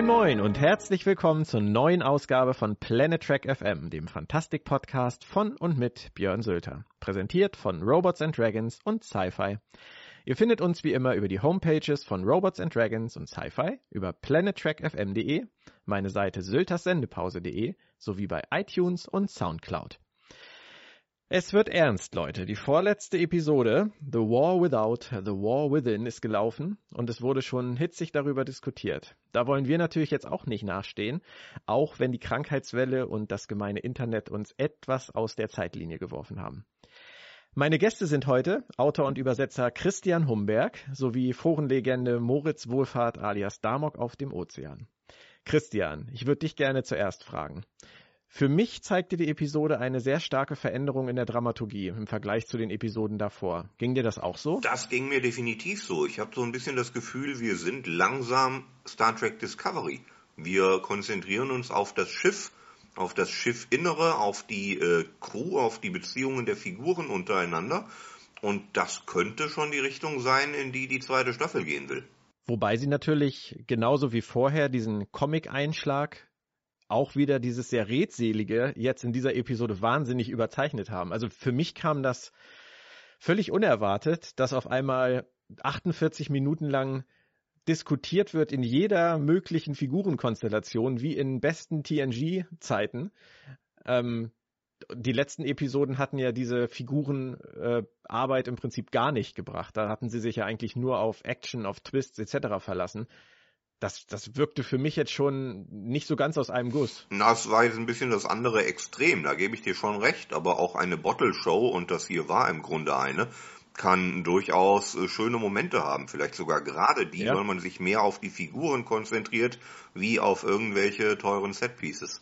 Moin Moin und herzlich willkommen zur neuen Ausgabe von Planet Trek FM, dem Fantastik-Podcast von und mit Björn Sölter. Präsentiert von Robots and Dragons und Sci-Fi. Ihr findet uns wie immer über die Homepages von Robots and Dragons und Sci-Fi, über planettrackfm.de, meine Seite sylterssendepause.de sowie bei iTunes und Soundcloud. Es wird ernst, Leute. Die vorletzte Episode, The War Without, The War Within, ist gelaufen und es wurde schon hitzig darüber diskutiert. Da wollen wir natürlich jetzt auch nicht nachstehen, auch wenn die Krankheitswelle und das gemeine Internet uns etwas aus der Zeitlinie geworfen haben. Meine Gäste sind heute Autor und Übersetzer Christian Humberg sowie Forenlegende Moritz Wohlfahrt alias Damok auf dem Ozean. Christian, ich würde dich gerne zuerst fragen. Für mich zeigte die Episode eine sehr starke Veränderung in der Dramaturgie im Vergleich zu den Episoden davor. Ging dir das auch so? Das ging mir definitiv so. Ich habe so ein bisschen das Gefühl, wir sind langsam Star Trek Discovery. Wir konzentrieren uns auf das Schiff auf das Schiffinnere, auf die äh, Crew, auf die Beziehungen der Figuren untereinander. Und das könnte schon die Richtung sein, in die die zweite Staffel gehen will. Wobei sie natürlich genauso wie vorher diesen Comic-Einschlag auch wieder dieses sehr redselige jetzt in dieser Episode wahnsinnig überzeichnet haben. Also für mich kam das völlig unerwartet, dass auf einmal 48 Minuten lang diskutiert wird in jeder möglichen Figurenkonstellation, wie in besten TNG-Zeiten. Ähm, die letzten Episoden hatten ja diese Figurenarbeit äh, im Prinzip gar nicht gebracht. Da hatten sie sich ja eigentlich nur auf Action, auf Twists etc. verlassen. Das, das wirkte für mich jetzt schon nicht so ganz aus einem Guss. Das war jetzt ein bisschen das andere Extrem, da gebe ich dir schon recht, aber auch eine Bottle Show, und das hier war im Grunde eine, kann durchaus äh, schöne Momente haben, vielleicht sogar gerade die, ja. weil man sich mehr auf die Figuren konzentriert, wie auf irgendwelche teuren Setpieces.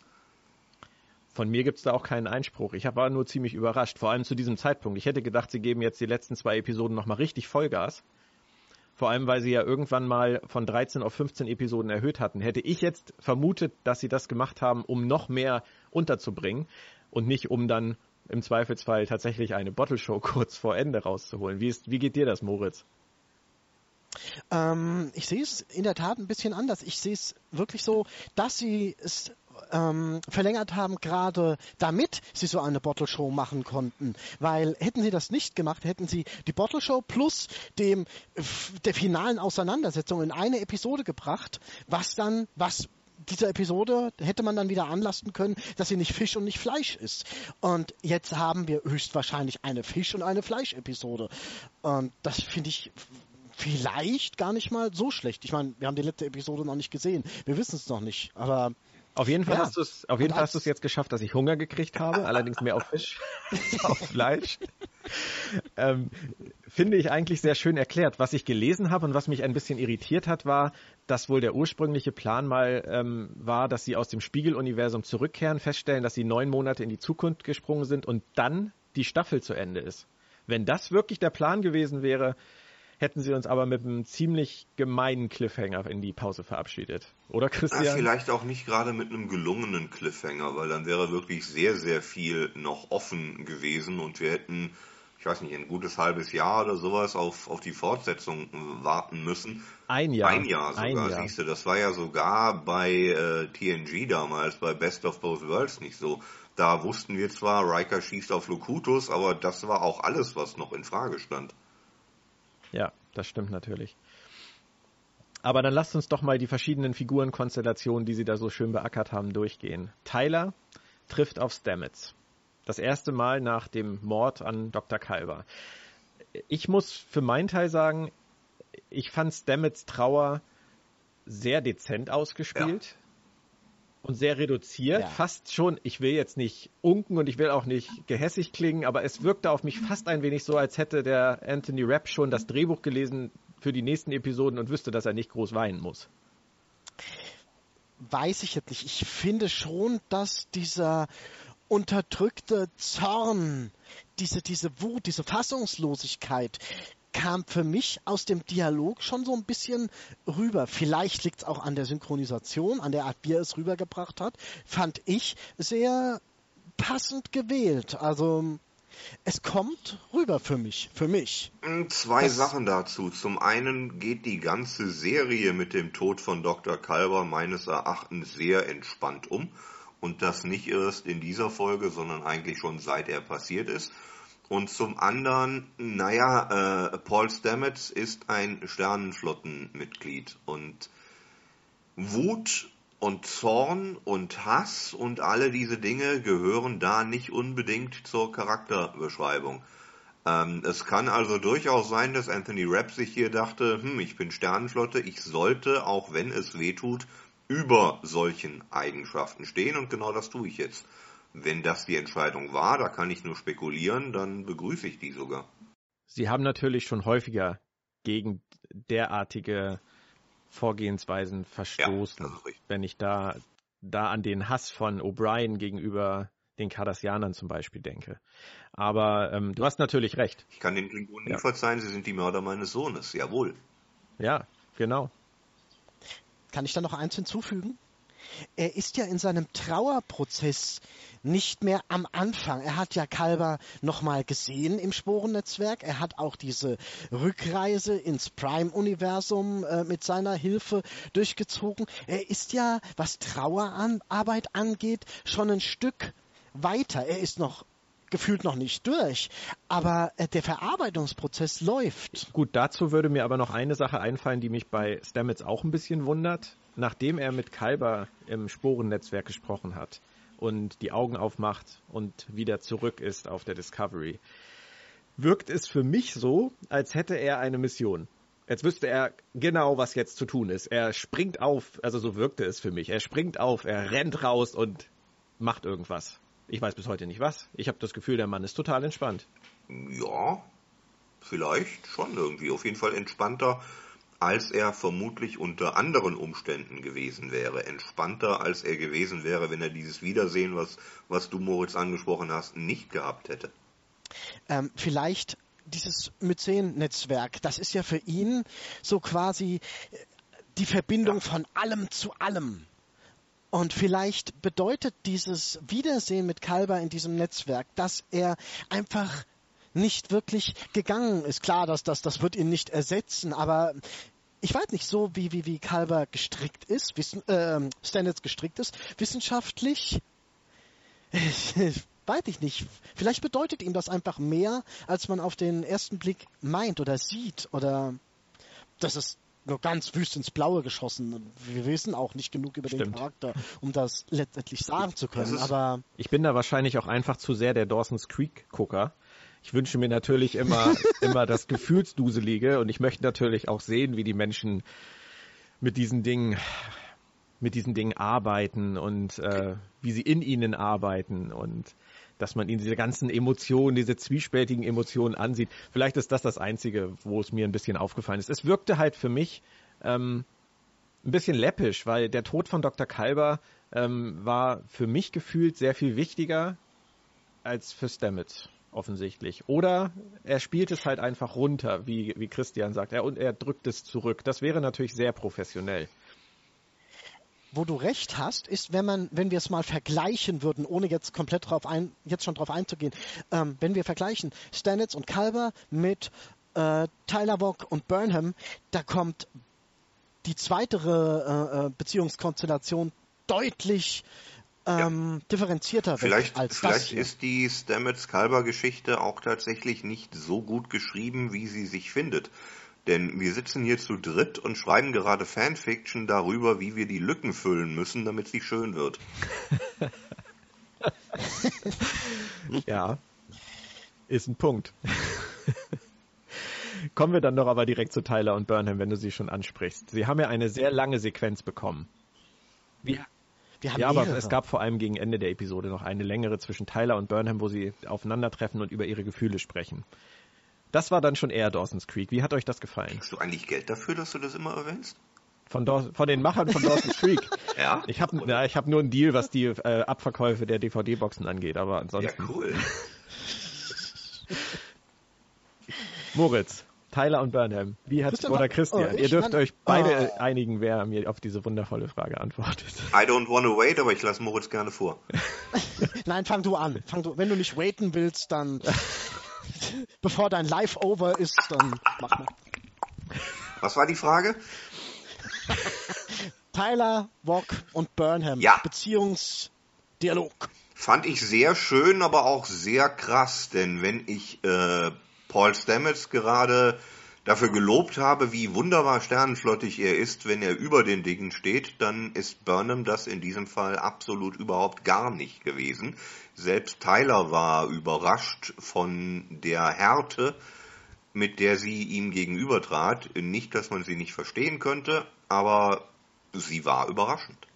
Von mir gibt es da auch keinen Einspruch. Ich war nur ziemlich überrascht, vor allem zu diesem Zeitpunkt. Ich hätte gedacht, sie geben jetzt die letzten zwei Episoden nochmal richtig Vollgas. Vor allem, weil sie ja irgendwann mal von 13 auf 15 Episoden erhöht hatten. Hätte ich jetzt vermutet, dass sie das gemacht haben, um noch mehr unterzubringen und nicht um dann im Zweifelsfall tatsächlich eine Bottle Show kurz vor Ende rauszuholen. Wie, ist, wie geht dir das, Moritz? Ähm, ich sehe es in der Tat ein bisschen anders. Ich sehe es wirklich so, dass sie es ähm, verlängert haben, gerade damit sie so eine Bottle Show machen konnten. Weil hätten sie das nicht gemacht, hätten sie die Bottle Show plus dem der finalen Auseinandersetzung in eine Episode gebracht, was dann, was dieser Episode hätte man dann wieder anlasten können, dass sie nicht Fisch und nicht Fleisch ist. Und jetzt haben wir höchstwahrscheinlich eine Fisch- und eine Fleisch-Episode. Und das finde ich vielleicht gar nicht mal so schlecht. Ich meine, wir haben die letzte Episode noch nicht gesehen. Wir wissen es noch nicht. Aber auf jeden Fall ja. hast du es, auf jeden Fall hast du es jetzt geschafft, dass ich Hunger gekriegt habe, allerdings mehr auf Fisch als auf Fleisch. ähm, finde ich eigentlich sehr schön erklärt. Was ich gelesen habe und was mich ein bisschen irritiert hat, war, dass wohl der ursprüngliche Plan mal ähm, war, dass sie aus dem Spiegeluniversum zurückkehren, feststellen, dass sie neun Monate in die Zukunft gesprungen sind und dann die Staffel zu Ende ist. Wenn das wirklich der Plan gewesen wäre, hätten sie uns aber mit einem ziemlich gemeinen Cliffhanger in die Pause verabschiedet. Oder Christian? Ja, vielleicht auch nicht gerade mit einem gelungenen Cliffhanger, weil dann wäre wirklich sehr, sehr viel noch offen gewesen und wir hätten, ich weiß nicht, ein gutes halbes Jahr oder sowas auf, auf die Fortsetzung warten müssen. Ein Jahr. Ein Jahr sogar, ein Jahr. siehst du. Das war ja sogar bei äh, TNG damals, bei Best of Both Worlds nicht so. Da wussten wir zwar, Riker schießt auf Locutus, aber das war auch alles, was noch in Frage stand. Ja, das stimmt natürlich. Aber dann lasst uns doch mal die verschiedenen Figurenkonstellationen, die sie da so schön beackert haben, durchgehen. Tyler trifft auf Stamets. Das erste Mal nach dem Mord an Dr. Kalber. Ich muss für meinen Teil sagen, ich fand Stamets Trauer sehr dezent ausgespielt. Ja und sehr reduziert, ja. fast schon, ich will jetzt nicht unken und ich will auch nicht gehässig klingen, aber es wirkte auf mich fast ein wenig so, als hätte der Anthony Rapp schon das Drehbuch gelesen für die nächsten Episoden und wüsste, dass er nicht groß weinen muss. Weiß ich jetzt nicht. Ich finde schon, dass dieser unterdrückte Zorn, diese, diese Wut, diese Fassungslosigkeit, kam für mich aus dem Dialog schon so ein bisschen rüber. Vielleicht liegt es auch an der Synchronisation, an der Art, wie er es rübergebracht hat. Fand ich sehr passend gewählt. Also es kommt rüber für mich, für mich. Hm, zwei das Sachen dazu. Zum einen geht die ganze Serie mit dem Tod von Dr. Kalber meines Erachtens sehr entspannt um. Und das nicht erst in dieser Folge, sondern eigentlich schon seit er passiert ist. Und zum anderen, naja, äh, Paul Stamets ist ein Sternenflottenmitglied und Wut und Zorn und Hass und alle diese Dinge gehören da nicht unbedingt zur Charakterbeschreibung. Ähm, es kann also durchaus sein, dass Anthony Rapp sich hier dachte, hm, ich bin Sternenflotte, ich sollte, auch wenn es weh tut, über solchen Eigenschaften stehen und genau das tue ich jetzt. Wenn das die Entscheidung war, da kann ich nur spekulieren, dann begrüße ich die sogar. Sie haben natürlich schon häufiger gegen derartige Vorgehensweisen verstoßen. Ja, wenn ich da, da an den Hass von O'Brien gegenüber den Cardassianern zum Beispiel denke. Aber ähm, du hast natürlich recht. Ich kann den Klingonen ja. nie verzeihen, sie sind die Mörder meines Sohnes, jawohl. Ja, genau. Kann ich da noch eins hinzufügen? Er ist ja in seinem Trauerprozess nicht mehr am Anfang. Er hat ja Kalber nochmal gesehen im Sporennetzwerk. Er hat auch diese Rückreise ins Prime-Universum äh, mit seiner Hilfe durchgezogen. Er ist ja, was Trauerarbeit angeht, schon ein Stück weiter. Er ist noch gefühlt noch nicht durch, aber äh, der Verarbeitungsprozess läuft. Gut, dazu würde mir aber noch eine Sache einfallen, die mich bei Stamets auch ein bisschen wundert. Nachdem er mit Kalber im Sporennetzwerk gesprochen hat, und die Augen aufmacht und wieder zurück ist auf der Discovery, wirkt es für mich so, als hätte er eine Mission. Jetzt wüsste er genau, was jetzt zu tun ist. Er springt auf, also so wirkte es für mich. Er springt auf, er rennt raus und macht irgendwas. Ich weiß bis heute nicht was. Ich habe das Gefühl, der Mann ist total entspannt. Ja, vielleicht schon irgendwie. Auf jeden Fall entspannter als er vermutlich unter anderen Umständen gewesen wäre, entspannter als er gewesen wäre, wenn er dieses Wiedersehen, was, was du Moritz angesprochen hast, nicht gehabt hätte. Ähm, vielleicht dieses Myzen-Netzwerk, das ist ja für ihn so quasi äh, die Verbindung ja. von allem zu allem. Und vielleicht bedeutet dieses Wiedersehen mit Kalber in diesem Netzwerk, dass er einfach nicht wirklich gegangen ist. Klar, dass das, das wird ihn nicht ersetzen, aber ich weiß nicht, so wie, wie, wie Kalber gestrickt ist, wissen, äh, Standards gestrickt ist, wissenschaftlich, weiß ich nicht. Vielleicht bedeutet ihm das einfach mehr, als man auf den ersten Blick meint oder sieht oder das ist nur ganz wüst ins Blaue geschossen. Wir wissen auch nicht genug über Stimmt. den Charakter, um das letztendlich sagen zu können. Aber ich bin da wahrscheinlich auch einfach zu sehr der Dawson's Creek Gucker ich wünsche mir natürlich immer, immer das Gefühlsduselige und ich möchte natürlich auch sehen, wie die Menschen mit diesen Dingen, mit diesen Dingen arbeiten und äh, wie sie in ihnen arbeiten und dass man ihnen diese ganzen Emotionen, diese zwiespältigen Emotionen ansieht. Vielleicht ist das das Einzige, wo es mir ein bisschen aufgefallen ist. Es wirkte halt für mich ähm, ein bisschen läppisch, weil der Tod von Dr. Kalber ähm, war für mich gefühlt sehr viel wichtiger als für Stamets offensichtlich. Oder er spielt es halt einfach runter, wie, wie Christian sagt. Er, und er drückt es zurück. Das wäre natürlich sehr professionell. Wo du recht hast, ist, wenn man, wenn wir es mal vergleichen würden, ohne jetzt komplett drauf ein, jetzt schon drauf einzugehen, ähm, wenn wir vergleichen Stanitz und Kalber mit äh, Tyler Bock und Burnham, da kommt die zweite äh, äh Beziehungskonstellation deutlich ähm, ja. differenzierter vielleicht, als vielleicht das hier. ist die Stamets-Kalber-Geschichte auch tatsächlich nicht so gut geschrieben, wie sie sich findet. Denn wir sitzen hier zu dritt und schreiben gerade Fanfiction darüber, wie wir die Lücken füllen müssen, damit sie schön wird. ja, ist ein Punkt. Kommen wir dann doch aber direkt zu Tyler und Burnham, wenn du sie schon ansprichst. Sie haben ja eine sehr lange Sequenz bekommen. Wie, wir haben ja, mehrere. aber es gab vor allem gegen Ende der Episode noch eine längere zwischen Tyler und Burnham, wo sie aufeinandertreffen und über ihre Gefühle sprechen. Das war dann schon eher Dawson's Creek. Wie hat euch das gefallen? Kriegst du eigentlich Geld dafür, dass du das immer erwähnst? Von, von den Machern von Dawson's Creek. ja? Ich habe ja, hab nur einen Deal, was die äh, Abverkäufe der DVD-Boxen angeht, aber ansonsten. Ja, cool. Moritz, Tyler und Burnham. Wie hat Christian, oder Christian? oh, Ihr dürft euch beide Oh. einigen, wer mir auf diese wundervolle Frage antwortet. I don't wanna wait, aber ich lasse Moritz gerne vor. Nein, fang du an. Fang du, wenn du nicht waiten willst, dann bevor dein Live over ist, dann mach mal. Was war die Frage? Tyler, Wok und Burnham. Ja. Beziehungsdialog. Fand ich sehr schön, aber auch sehr krass, denn wenn ich äh, Paul Stamets gerade dafür gelobt habe, wie wunderbar sternenflottig er ist, wenn er über den Dingen steht, dann ist Burnham das in diesem Fall absolut überhaupt gar nicht gewesen. Selbst Tyler war überrascht von der Härte, mit der sie ihm gegenübertrat. Nicht, dass man sie nicht verstehen könnte, aber sie war überraschend.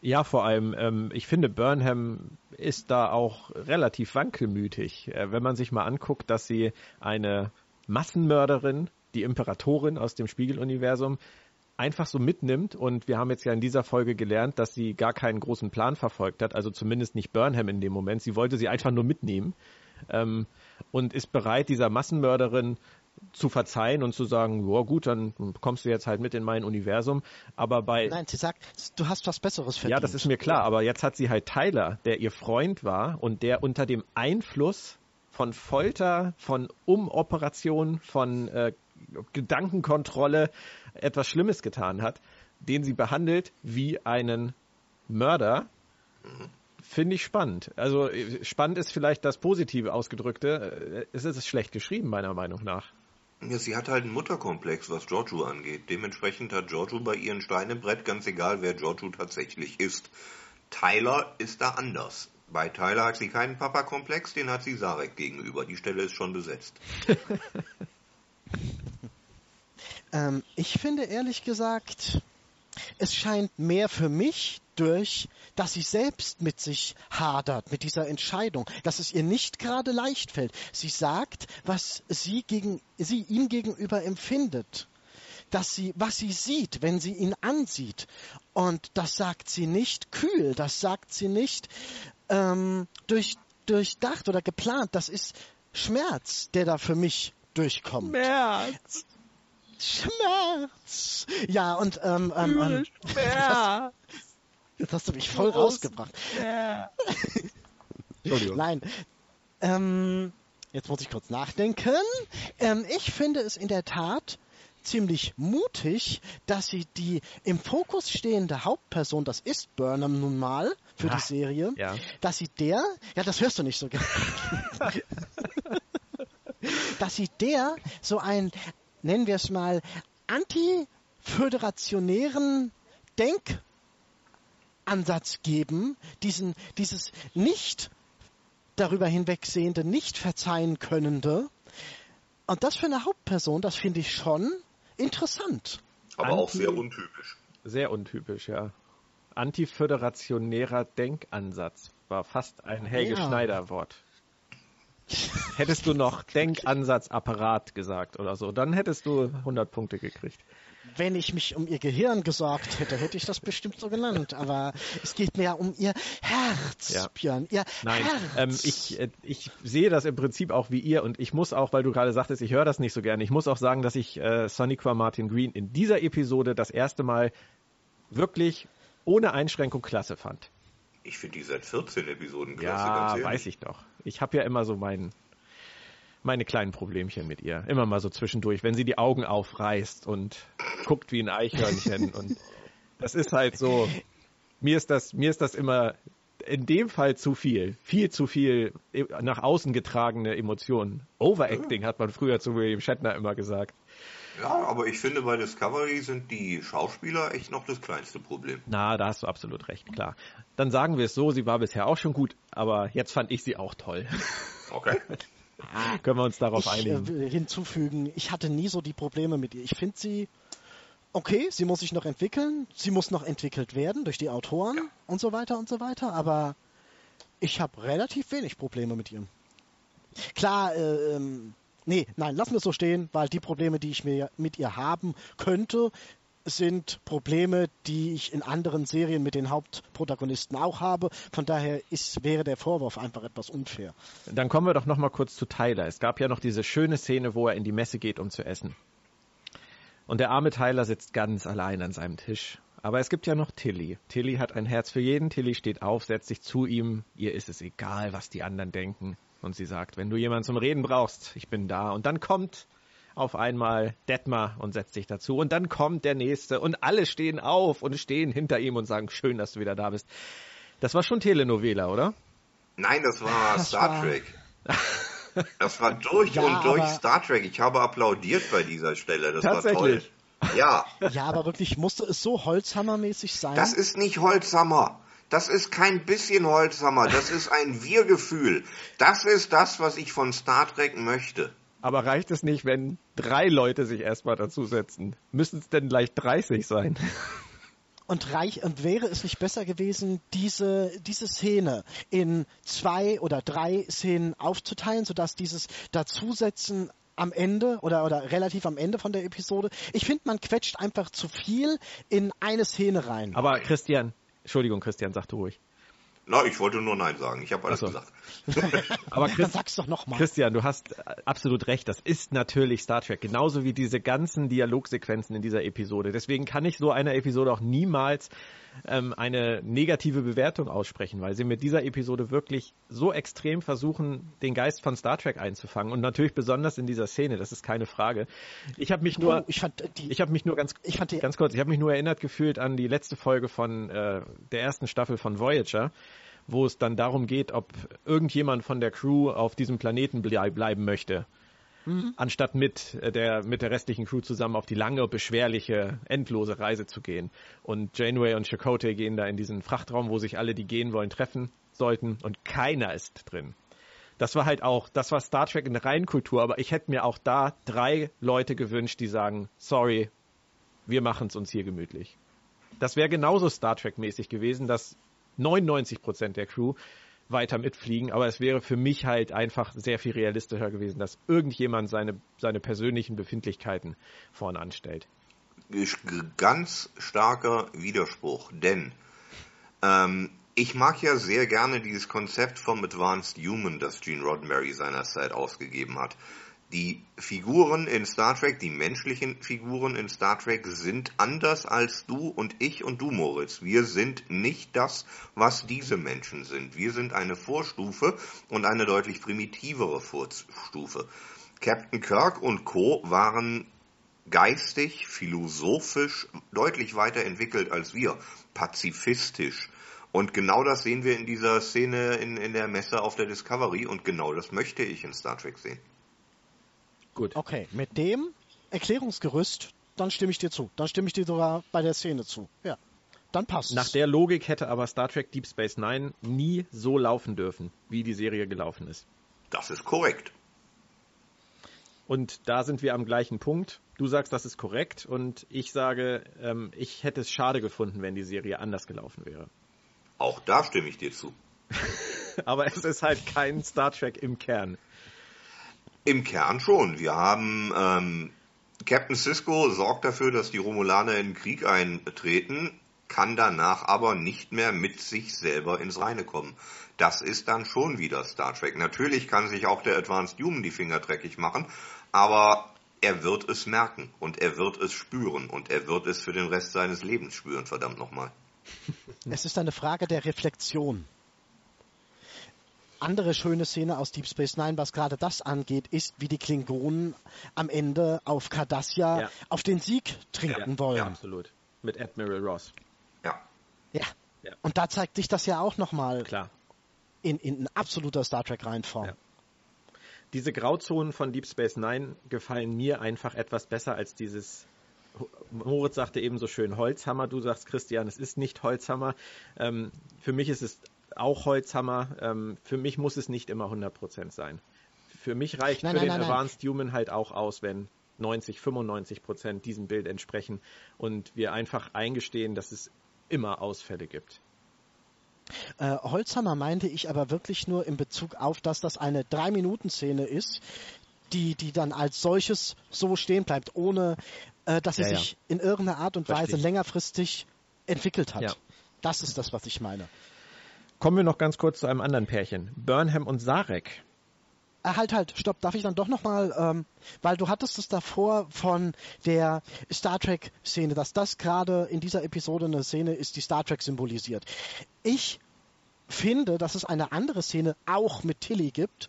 Ja, vor allem, ähm, ich finde, Burnham ist da auch relativ wankelmütig. Äh, wenn man sich mal anguckt, dass sie eine Massenmörderin, die Imperatorin aus dem Spiegeluniversum, einfach so mitnimmt. Und wir haben jetzt ja in dieser Folge gelernt, dass sie gar keinen großen Plan verfolgt hat, also zumindest nicht Burnham in dem Moment. Sie wollte sie einfach nur mitnehmen ähm, und ist bereit, dieser Massenmörderin zu verzeihen und zu sagen, ja gut, dann kommst du jetzt halt mit in mein Universum. Aber bei Nein, sie sagt, du hast was Besseres verdient. ja, das ist mir klar, aber jetzt hat sie halt Tyler, der ihr Freund war und der unter dem Einfluss von Folter, von Umoperation, von äh, Gedankenkontrolle etwas Schlimmes getan hat, den sie behandelt wie einen Mörder. Finde ich spannend. Also äh, spannend ist vielleicht das Positive ausgedrückte. Äh, Es ist schlecht geschrieben, meiner Meinung nach. Ja, sie hat halt einen Mutterkomplex, was Giorgio angeht. Dementsprechend hat Giorgio bei ihren Stein im ganz egal, wer Giorgio tatsächlich ist. Tyler ist da anders. Bei Tyler hat sie keinen Papa-Komplex, den hat sie Sarek gegenüber. Die Stelle ist schon besetzt. Ähm, ich finde ehrlich gesagt, es scheint mehr für mich durch, dass sie selbst mit sich hadert, mit dieser Entscheidung, dass es ihr nicht gerade leicht fällt. Sie sagt, was sie gegen, sie ihm gegenüber empfindet. Dass sie, was sie sieht, wenn sie ihn ansieht. Und das sagt sie nicht kühl, das sagt sie nicht ähm, durch, durchdacht oder geplant. Das ist Schmerz, der da für mich durchkommt. März! Schmerz. Ja, und ähm, ähm, ähm, Schmerz! jetzt hast du mich voll rausgebracht. Entschuldigung. Nein. Ähm, jetzt muss ich kurz nachdenken. Ähm, ich finde es in der Tat ziemlich mutig, dass sie die im Fokus stehende Hauptperson, das ist Burnham nun mal für Ah, die Serie, ja. dass sie der, ja, das hörst du nicht so gerne, dass sie der so ein, nennen wir es mal, anti-föderationären Denkansatz geben, diesen, dieses nicht darüber hinwegsehende, nicht verzeihen könnende. Und das für eine Hauptperson, das finde ich schon interessant. Aber auch Anti- sehr untypisch. Sehr untypisch, ja. Antiföderationärer Denkansatz war fast ein Helge Ja. Schneider Wort. Hättest du noch Denkansatzapparat gesagt oder so, dann hättest du 100 Punkte gekriegt. Wenn ich mich um ihr Gehirn gesorgt hätte, hätte ich das bestimmt so genannt. Aber es geht mir ja um ihr Herz, Ja. Björn. Ihr Nein, Herz. ähm, ich, äh, ich sehe das im Prinzip auch wie ihr und ich muss auch, weil du gerade sagtest, ich höre das nicht so gerne, ich muss auch sagen, dass ich äh, Soniqua Martin Green in dieser Episode das erste Mal wirklich ohne Einschränkung klasse fand. Ich finde die seit 14 Episoden klasse, Ja, ganz ehrlich. weiß ich doch. Ich habe ja immer so mein, meine kleinen Problemchen mit ihr. Immer mal so zwischendurch, wenn sie die Augen aufreißt und guckt wie ein Eichhörnchen. und das ist halt so, mir ist das, mir ist das immer in dem Fall zu viel. Viel zu viel e- nach außen getragene Emotionen. Overacting hat man früher zu William Shatner immer gesagt. Ja, aber ich finde, bei Discovery sind die Schauspieler echt noch das kleinste Problem. Na, da hast du absolut recht, klar. Dann sagen wir es so, sie war bisher auch schon gut, aber jetzt fand ich sie auch toll. Okay. Können wir uns darauf ich äh, einigen? will hinzufügen, ich hatte nie so die Probleme mit ihr. Ich finde sie okay, sie muss sich noch entwickeln, sie muss noch entwickelt werden durch die Autoren und so weiter und so weiter, aber ich habe relativ wenig Probleme mit ihr. Klar, äh, ähm, nee, nein, lassen wir es so stehen, weil die Probleme, die ich mir mit ihr haben könnte, sind Probleme, die ich in anderen Serien mit den Hauptprotagonisten auch habe. Von daher ist, wäre der Vorwurf einfach etwas unfair. Dann kommen wir doch noch mal kurz zu Tyler. Es gab ja noch diese schöne Szene, wo er in die Messe geht, um zu essen. Und der arme Tyler sitzt ganz allein an seinem Tisch. Aber es gibt ja noch Tilly. Tilly hat ein Herz für jeden. Tilly steht auf, setzt sich zu ihm. Ihr ist es egal, was die anderen denken. Und sie sagt, wenn du jemanden zum Reden brauchst, ich bin da. Und dann kommt auf einmal Detmar und setzt sich dazu. Und dann kommt der Nächste und alle stehen auf und stehen hinter ihm und sagen, schön, dass du wieder da bist. Das war schon Telenovela, oder? Nein, das war das Star war... Trek. Das war durch ja, und durch Star Trek. Ich habe applaudiert bei dieser Stelle. Das war toll. Ja. Ja, aber wirklich musste es so Holzhammermäßig sein? Das ist nicht Holzhammer. Das ist kein bisschen Holzhammer. Das ist ein Wir-Gefühl. Das ist das, was ich von Star Trek möchte. Aber reicht es nicht, wenn drei Leute sich erstmal dazusetzen? Müssen es denn gleich 30 sein? Und, reich, und wäre es nicht besser gewesen, diese, diese Szene in zwei oder drei Szenen aufzuteilen, sodass dieses Dazusetzen am Ende oder, oder relativ am Ende von der Episode. Ich finde, man quetscht einfach zu viel in eine Szene rein. Aber Christian, Entschuldigung, Christian, sag du ruhig. Na, ich wollte nur Nein sagen. Ich habe alles so. gesagt. Aber Chris, sag's doch noch mal. Christian, du hast absolut recht. Das ist natürlich Star Trek. Genauso wie diese ganzen Dialogsequenzen in dieser Episode. Deswegen kann ich so einer Episode auch niemals ähm, eine negative Bewertung aussprechen, weil sie mit dieser Episode wirklich so extrem versuchen, den Geist von Star Trek einzufangen und natürlich besonders in dieser Szene, das ist keine Frage. Ich habe mich nur, oh, ich, die, ich habe mich nur ganz, ganz kurz, ich habe mich nur erinnert gefühlt an die letzte Folge von äh, der ersten Staffel von Voyager wo es dann darum geht, ob irgendjemand von der Crew auf diesem Planeten bleiben möchte mhm. anstatt mit äh, der, mit der restlichen Crew zusammen auf die lange, beschwerliche, endlose Reise zu gehen. Und Janeway und Chakotay gehen da in diesen Frachtraum, wo sich alle, die gehen wollen, treffen sollten und keiner ist drin. Das war halt auch, das war Star Trek in der Reinkultur, aber ich hätte mir auch da drei Leute gewünscht, die sagen, sorry, wir machen es uns hier gemütlich. Das wäre genauso Star Trek-mäßig gewesen, dass 99 Prozent der Crew weiter mitfliegen, aber es wäre für mich halt einfach sehr viel realistischer gewesen, dass irgendjemand seine, seine persönlichen Befindlichkeiten vorn anstellt. Ganz starker Widerspruch, denn ähm, ich mag ja sehr gerne dieses Konzept vom Advanced Human, das Gene Roddenberry seinerzeit ausgegeben hat. Die Figuren in Star Trek, die menschlichen Figuren in Star Trek sind anders als du und ich und du, Moritz. Wir sind nicht das, was diese Menschen sind. Wir sind eine Vorstufe und eine deutlich primitivere Vorstufe. Captain Kirk und Co. waren geistig, philosophisch deutlich weiterentwickelt als wir, pazifistisch. Und genau das sehen wir in dieser Szene in, in der Messe auf der Discovery und genau das möchte ich in Star Trek sehen. Gut. Okay, mit dem Erklärungsgerüst, dann stimme ich dir zu. Dann stimme ich dir sogar bei der Szene zu. Ja. Dann passt. Nach der Logik hätte aber Star Trek Deep Space Nine nie so laufen dürfen, wie die Serie gelaufen ist. Das ist korrekt. Und da sind wir am gleichen Punkt. Du sagst, das ist korrekt und ich sage, ähm, ich hätte es schade gefunden, wenn die Serie anders gelaufen wäre. Auch da stimme ich dir zu. aber es ist halt kein Star Trek im Kern. Im Kern schon. Wir haben ähm, Captain Cisco sorgt dafür, dass die Romulaner in den Krieg eintreten, kann danach aber nicht mehr mit sich selber ins Reine kommen. Das ist dann schon wieder Star Trek. Natürlich kann sich auch der Advanced Human die Finger dreckig machen, aber er wird es merken und er wird es spüren und er wird es für den Rest seines Lebens spüren, verdammt nochmal. Es ist eine Frage der Reflexion andere schöne Szene aus Deep Space Nine, was gerade das angeht, ist, wie die Klingonen am Ende auf Cardassia ja. auf den Sieg trinken ja, wollen. Ja, absolut. Mit Admiral Ross. Ja. Ja. ja. Und da zeigt sich das ja auch nochmal Klar. In, in absoluter Star Trek Reihenform. Ja. Diese Grauzonen von Deep Space Nine gefallen mir einfach etwas besser als dieses Moritz sagte eben so schön Holzhammer, du sagst Christian, es ist nicht Holzhammer. Ähm, für mich ist es auch Holzhammer. Ähm, für mich muss es nicht immer 100% sein. Für mich reicht nein, für nein, den nein, Advanced Human halt auch aus, wenn 90, 95% diesem Bild entsprechen und wir einfach eingestehen, dass es immer Ausfälle gibt. Äh, Holzhammer meinte ich aber wirklich nur in Bezug auf, dass das eine Drei-Minuten-Szene ist, die, die dann als solches so stehen bleibt, ohne äh, dass sie ja, sich ja. in irgendeiner Art und Verstehe. Weise längerfristig entwickelt hat. Ja. Das ist das, was ich meine. Kommen wir noch ganz kurz zu einem anderen Pärchen. Burnham und Sarek. Ah, halt, halt, stopp, darf ich dann doch nochmal, ähm, weil du hattest es davor von der Star Trek-Szene, dass das gerade in dieser Episode eine Szene ist, die Star Trek symbolisiert. Ich finde, dass es eine andere Szene auch mit Tilly gibt,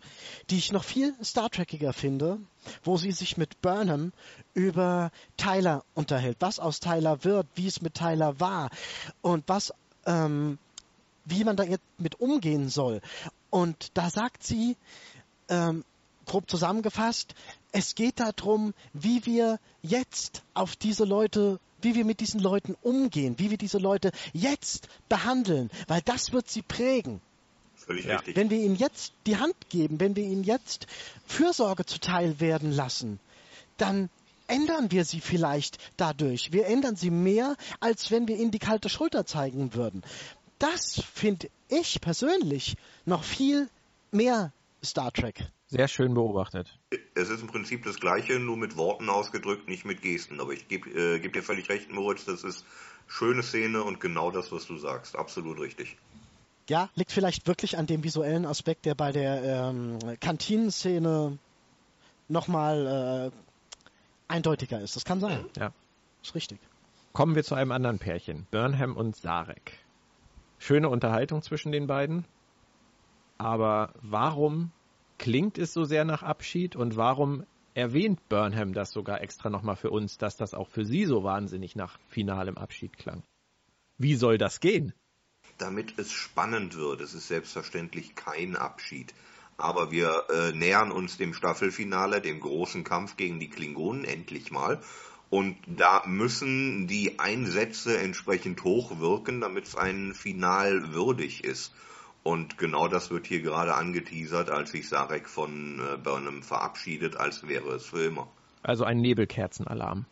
die ich noch viel Star Trekiger finde, wo sie sich mit Burnham über Tyler unterhält, was aus Tyler wird, wie es mit Tyler war und was, ähm, wie man da jetzt mit umgehen soll. Und da sagt sie, ähm, grob zusammengefasst, es geht darum, wie wir jetzt auf diese Leute, wie wir mit diesen Leuten umgehen, wie wir diese Leute jetzt behandeln, weil das wird sie prägen. Völlig ja. richtig. Wenn wir ihnen jetzt die Hand geben, wenn wir ihnen jetzt Fürsorge zuteil werden lassen, dann ändern wir sie vielleicht dadurch. Wir ändern sie mehr, als wenn wir ihnen die kalte Schulter zeigen würden. Das finde ich persönlich noch viel mehr Star Trek. Sehr schön beobachtet. Es ist im Prinzip das Gleiche, nur mit Worten ausgedrückt, nicht mit Gesten. Aber ich gebe äh, geb dir völlig recht, Moritz, das ist schöne Szene und genau das, was du sagst. Absolut richtig. Ja, liegt vielleicht wirklich an dem visuellen Aspekt, der bei der ähm, Kantinenszene nochmal äh, eindeutiger ist. Das kann sein. Ja. Ist richtig. Kommen wir zu einem anderen Pärchen. Burnham und Sarek. Schöne Unterhaltung zwischen den beiden. Aber warum klingt es so sehr nach Abschied und warum erwähnt Burnham das sogar extra nochmal für uns, dass das auch für sie so wahnsinnig nach finalem Abschied klang? Wie soll das gehen? Damit es spannend wird. Es ist selbstverständlich kein Abschied. Aber wir äh, nähern uns dem Staffelfinale, dem großen Kampf gegen die Klingonen, endlich mal. Und da müssen die Einsätze entsprechend hoch wirken, damit es ein Final würdig ist. Und genau das wird hier gerade angeteasert, als sich Sarek von äh, Burnham verabschiedet, als wäre es für immer. Also ein Nebelkerzenalarm.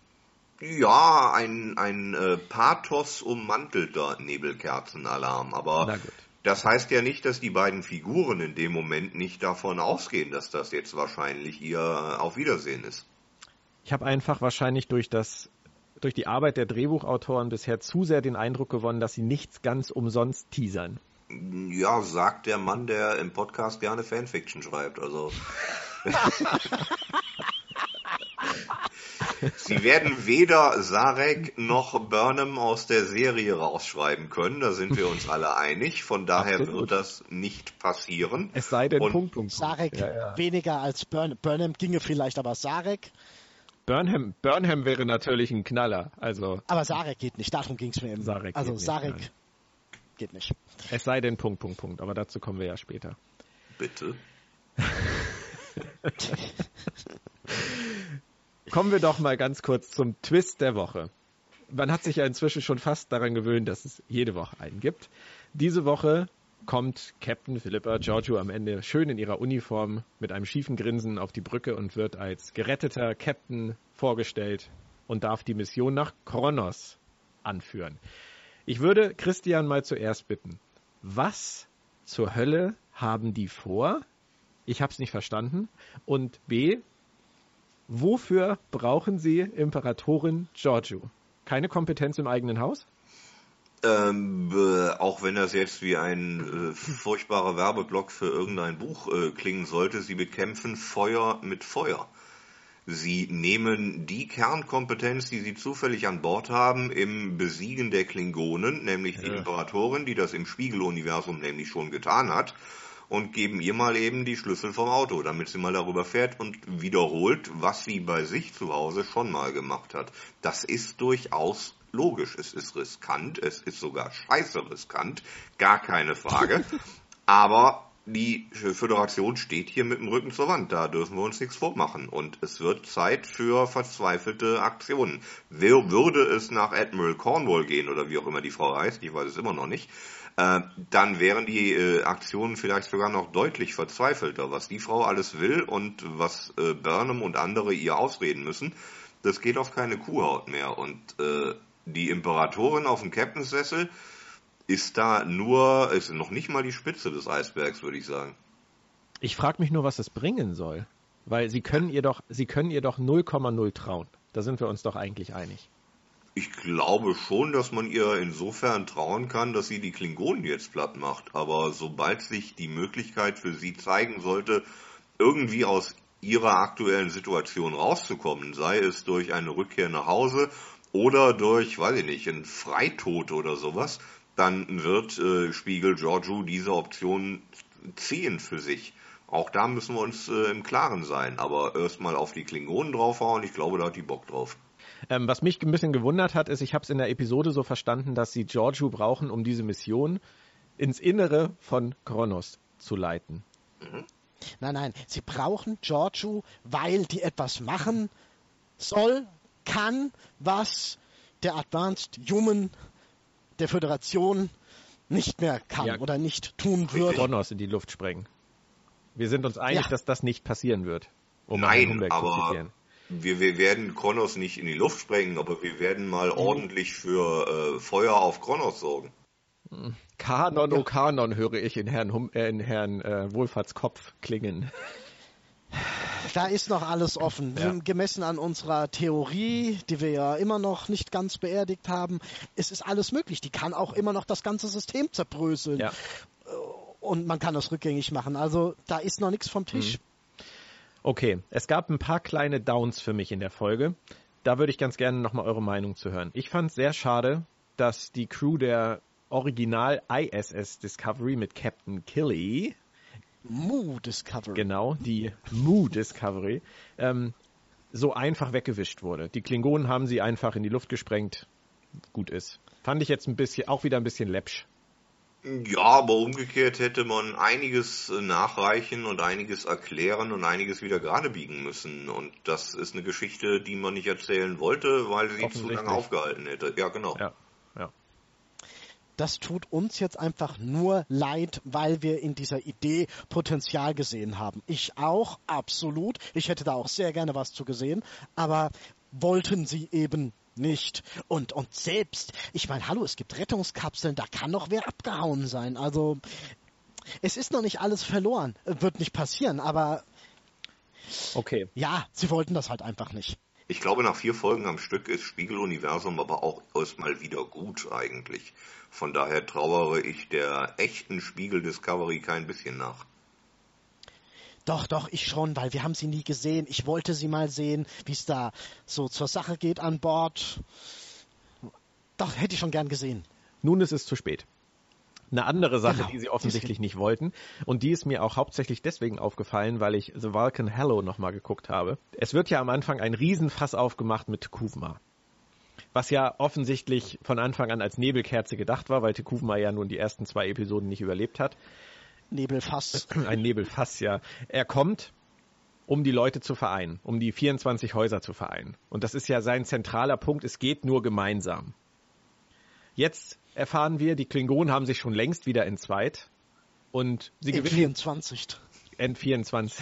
Ja, ein, ein äh, Pathos ummantelter Nebelkerzenalarm. Aber das heißt ja nicht, dass die beiden Figuren in dem Moment nicht davon ausgehen, dass das jetzt wahrscheinlich ihr Auf Wiedersehen ist. Ich habe einfach wahrscheinlich durch das durch die Arbeit der Drehbuchautoren bisher zu sehr den Eindruck gewonnen, dass sie nichts ganz umsonst teasern. Ja, sagt der Mann, der im Podcast gerne Fanfiction schreibt. Also. Sie werden weder Sarek noch Burnham aus der Serie rausschreiben können, da sind wir uns alle einig. Von daher Absolut. wird das nicht passieren. Es sei denn, Und Punkt, Punkt, Sarek ja, ja. weniger als Burn Burnham ginge vielleicht, aber Sarek. Burnham, Burnham wäre natürlich ein Knaller. Also. Aber Sarek geht nicht, darum ging es mir eben. Sarek also Sarek nicht, geht nicht. Es sei denn Punkt, Punkt, Punkt, aber dazu kommen wir ja später. Bitte. kommen wir doch mal ganz kurz zum Twist der Woche. Man hat sich ja inzwischen schon fast daran gewöhnt, dass es jede Woche einen gibt. Diese Woche kommt Captain Philippa Giorgio am Ende schön in ihrer Uniform mit einem schiefen Grinsen auf die Brücke und wird als geretteter Captain vorgestellt und darf die Mission nach Kronos anführen. Ich würde Christian mal zuerst bitten, was zur Hölle haben die vor? Ich habe es nicht verstanden. Und B, wofür brauchen sie Imperatorin Giorgio? Keine Kompetenz im eigenen Haus? Ähm, äh, auch wenn das jetzt wie ein äh, furchtbarer Werbeblock für irgendein Buch äh, klingen sollte, sie bekämpfen Feuer mit Feuer. Sie nehmen die Kernkompetenz, die Sie zufällig an Bord haben, im Besiegen der Klingonen, nämlich ja. die Imperatorin, die das im Spiegeluniversum nämlich schon getan hat, und geben ihr mal eben die Schlüssel vom Auto, damit sie mal darüber fährt und wiederholt, was sie bei sich zu Hause schon mal gemacht hat. Das ist durchaus logisch. Es ist riskant, es ist sogar scheiße riskant, gar keine Frage. Aber die Föderation steht hier mit dem Rücken zur Wand, da dürfen wir uns nichts vormachen. Und es wird Zeit für verzweifelte Aktionen. Wer würde es nach Admiral Cornwall gehen oder wie auch immer die Frau heißt, ich weiß es immer noch nicht, äh, dann wären die äh, Aktionen vielleicht sogar noch deutlich verzweifelter. Was die Frau alles will und was äh, Burnham und andere ihr ausreden müssen, das geht auf keine Kuhhaut mehr. Und äh, die Imperatorin auf dem Captainsessel, ist da nur, ist noch nicht mal die Spitze des Eisbergs, würde ich sagen. Ich frage mich nur, was das bringen soll. Weil sie können ihr doch, sie können ihr doch 0,0 trauen. Da sind wir uns doch eigentlich einig. Ich glaube schon, dass man ihr insofern trauen kann, dass sie die Klingonen jetzt platt macht. Aber sobald sich die Möglichkeit für sie zeigen sollte, irgendwie aus ihrer aktuellen Situation rauszukommen, sei es durch eine Rückkehr nach Hause oder durch, weiß ich nicht, einen Freitod oder sowas, dann wird äh, Spiegel Giorgio diese Option ziehen für sich. Auch da müssen wir uns äh, im Klaren sein. Aber erstmal auf die Klingonen draufhauen, ich glaube, da hat die Bock drauf. Ähm, was mich ein bisschen gewundert hat, ist, ich habe es in der Episode so verstanden, dass sie Giorgio brauchen, um diese Mission ins Innere von Kronos zu leiten. Mhm. Nein, nein, sie brauchen Giorgio, weil die etwas machen soll, kann, was der Advanced Human der Föderation nicht mehr kann ja. oder nicht tun würde. Kronos in die Luft sprengen. Wir sind uns einig, ja. dass das nicht passieren wird. Um Nein, aber wir, wir werden Kronos nicht in die Luft sprengen, aber wir werden mal mhm. ordentlich für äh, Feuer auf Kronos sorgen. Kanon, oh Kanon, höre ich in Herrn, hum äh, in Herrn äh, Wohlfahrts Kopf klingen. Da ist noch alles offen. Ja. Gemessen an unserer Theorie, die wir ja immer noch nicht ganz beerdigt haben, es ist alles möglich. Die kann auch immer noch das ganze System zerbröseln. Ja. Und man kann das rückgängig machen. Also da ist noch nichts vom Tisch. Mhm. Okay, es gab ein paar kleine Downs für mich in der Folge. Da würde ich ganz gerne nochmal eure Meinung zu hören. Ich fand es sehr schade, dass die Crew der Original ISS Discovery mit Captain Killy. Moo Discovery. Genau, die Moo Discovery. Ähm, so einfach weggewischt wurde. Die Klingonen haben sie einfach in die Luft gesprengt. Gut ist. Fand ich jetzt ein bisschen, auch wieder ein bisschen läppsch. Ja, aber umgekehrt hätte man einiges äh, nachreichen und einiges erklären und einiges wieder gerade biegen müssen. Und das ist eine Geschichte, die man nicht erzählen wollte, weil sie zu lange aufgehalten hätte. Ja, genau. Ja das tut uns jetzt einfach nur leid, weil wir in dieser Idee Potenzial gesehen haben. Ich auch, absolut. Ich hätte da auch sehr gerne was zu gesehen, aber wollten sie eben nicht. Und, und selbst, ich meine, hallo, es gibt Rettungskapseln, da kann noch wer abgehauen sein. Also, es ist noch nicht alles verloren. Wird nicht passieren, aber. Okay. Ja, sie wollten das halt einfach nicht. Ich glaube, nach vier Folgen am Stück ist Spiegeluniversum aber auch erstmal wieder gut eigentlich. Von daher trauere ich der echten Spiegel Discovery kein bisschen nach. Doch, doch, ich schon, weil wir haben sie nie gesehen. Ich wollte sie mal sehen, wie es da so zur Sache geht an Bord. Doch, hätte ich schon gern gesehen. Nun ist es zu spät. Eine andere Sache, genau. die sie offensichtlich nicht wollten, und die ist mir auch hauptsächlich deswegen aufgefallen, weil ich The Vulcan Hello nochmal geguckt habe. Es wird ja am Anfang ein Riesenfass aufgemacht mit Kuvma was ja offensichtlich von Anfang an als Nebelkerze gedacht war, weil Tekuvma ja nun die ersten zwei Episoden nicht überlebt hat. Nebelfass. Ein Nebelfass, ja. Er kommt, um die Leute zu vereinen, um die 24 Häuser zu vereinen. Und das ist ja sein zentraler Punkt, es geht nur gemeinsam. Jetzt erfahren wir, die Klingonen haben sich schon längst wieder entzweit und sie gewinnen. 24. N24.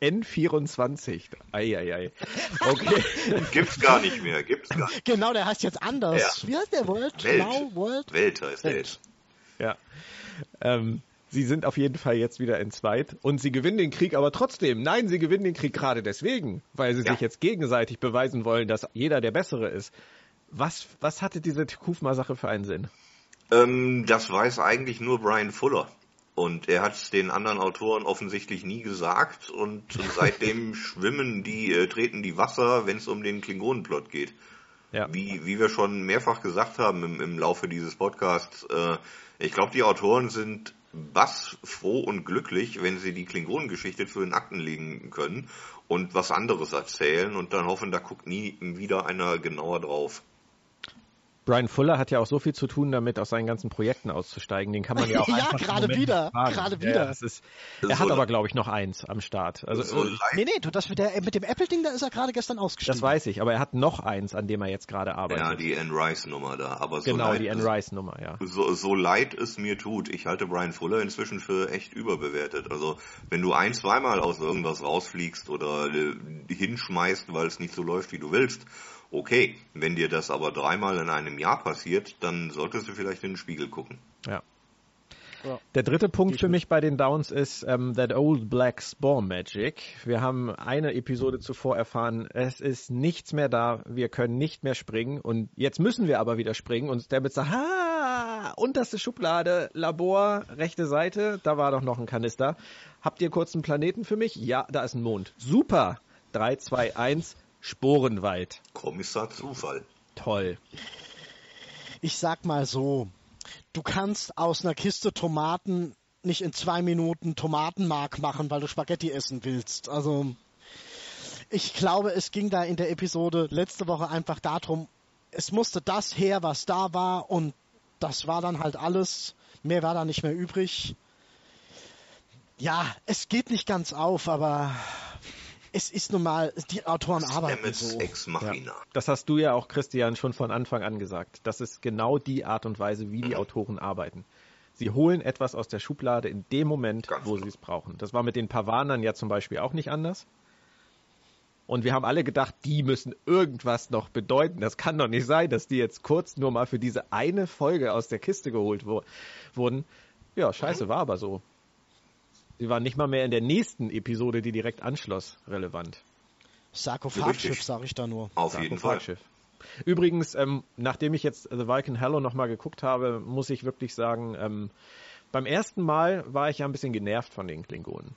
N24. Eieiei. Okay. Gibt's gar nicht mehr. Gibt's gar nicht. Genau, der heißt jetzt anders. Ja. Wie heißt der? World? Welt. Now World? Welt heißt Welt. Ja. Ähm, sie sind auf jeden Fall jetzt wieder entzweit und sie gewinnen den Krieg aber trotzdem. Nein, sie gewinnen den Krieg gerade deswegen, weil sie ja. sich jetzt gegenseitig beweisen wollen, dass jeder der Bessere ist. Was, was hatte diese Kufma-Sache für einen Sinn? Ähm, das weiß eigentlich nur Brian Fuller. Und er hat es den anderen Autoren offensichtlich nie gesagt und seitdem schwimmen die, äh, treten die Wasser, wenn es um den Klingonenplot geht. Ja. Wie, wie wir schon mehrfach gesagt haben im, im Laufe dieses Podcasts, äh, ich glaube, die Autoren sind bassfroh und glücklich, wenn sie die Klingonengeschichte zu den Akten legen können und was anderes erzählen und dann hoffen, da guckt nie wieder einer genauer drauf. Brian Fuller hat ja auch so viel zu tun damit, aus seinen ganzen Projekten auszusteigen. Den kann man ja auch ja, gerade wieder, gerade wieder. Ja, ist, er so hat aber, glaube ich, noch eins am Start. Also, so nee, nee, du, das mit, der, mit dem Apple-Ding, da ist er gerade gestern ausgestiegen. Das weiß ich, aber er hat noch eins, an dem er jetzt gerade arbeitet. Ja, die Anne Rice-Nummer da. Aber so genau, die Anne Rice-Nummer, ja. So, so leid es mir tut, ich halte Brian Fuller inzwischen für echt überbewertet. Also, wenn du ein, zweimal aus irgendwas rausfliegst oder äh, hinschmeißt, weil es nicht so läuft, wie du willst, Okay, wenn dir das aber dreimal in einem Jahr passiert, dann solltest du vielleicht in den Spiegel gucken. Ja. Der dritte Punkt für mich bei den Downs ist ähm, That Old Black Spore Magic. Wir haben eine Episode zuvor erfahren, es ist nichts mehr da, wir können nicht mehr springen und jetzt müssen wir aber wieder springen und Stamets sagt, ha, unterste Schublade, Labor, rechte Seite, da war doch noch ein Kanister. Habt ihr kurz einen Planeten für mich? Ja, da ist ein Mond. Super. 3, 2, 1, Sporenwald. Kommissar Zufall. Toll. Ich sag mal so, du kannst aus einer Kiste Tomaten nicht in zwei Minuten Tomatenmark machen, weil du Spaghetti essen willst. Also ich glaube, es ging da in der Episode letzte Woche einfach darum, es musste das her, was da war und das war dann halt alles. Mehr war da nicht mehr übrig. Ja, es geht nicht ganz auf, aber es ist nun mal, die Autoren arbeiten so. Ex Machina. Ja. Das hast du ja auch, Christian, schon von Anfang an gesagt. Das ist genau die Art und Weise, wie die mhm. Autoren arbeiten. Sie holen etwas aus der Schublade in dem Moment, Ganz wo genau. sie es brauchen. Das war mit den Pavanern ja zum Beispiel auch nicht anders. Und wir haben alle gedacht, die müssen irgendwas noch bedeuten. Das kann doch nicht sein, dass die jetzt kurz nur mal für diese eine Folge aus der Kiste geholt wo wurden. Ja, scheiße, mhm. war aber so. Sie waren nicht mal mehr in der nächsten Episode, die direkt anschloss, relevant. Sarkophagschiff, sage ich da nur. Auf jeden Fall. Übrigens, ähm, nachdem ich jetzt The Viking Hello nochmal geguckt habe, muss ich wirklich sagen, ähm, beim ersten Mal war ich ja ein bisschen genervt von den Klingonen.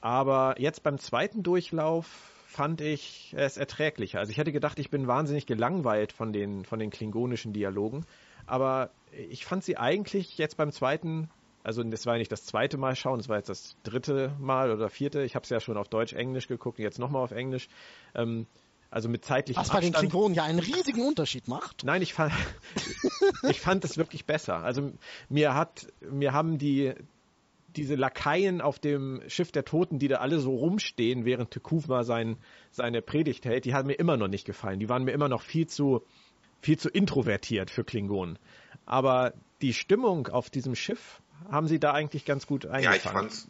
Aber jetzt beim zweiten Durchlauf fand ich es erträglicher. Also ich hätte gedacht, ich bin wahnsinnig gelangweilt von den, von den klingonischen Dialogen. Aber ich fand sie eigentlich jetzt beim zweiten also das war ja nicht das zweite Mal schauen, das war jetzt das dritte Mal oder vierte. Ich habe es ja schon auf Deutsch, Englisch geguckt und jetzt nochmal auf Englisch. Ähm, also mit zeitlichem Was bei den Klingonen ja einen riesigen Unterschied macht. Nein, ich fand, ich fand es wirklich besser. Also mir hat, mir haben die, diese Lakaien auf dem Schiff der Toten, die da alle so rumstehen, während Tekufma sein, seine Predigt hält, die haben mir immer noch nicht gefallen. Die waren mir immer noch viel zu, viel zu introvertiert für Klingonen. Aber die Stimmung auf diesem Schiff haben sie da eigentlich ganz gut eingefangen. Ja, ich fand's,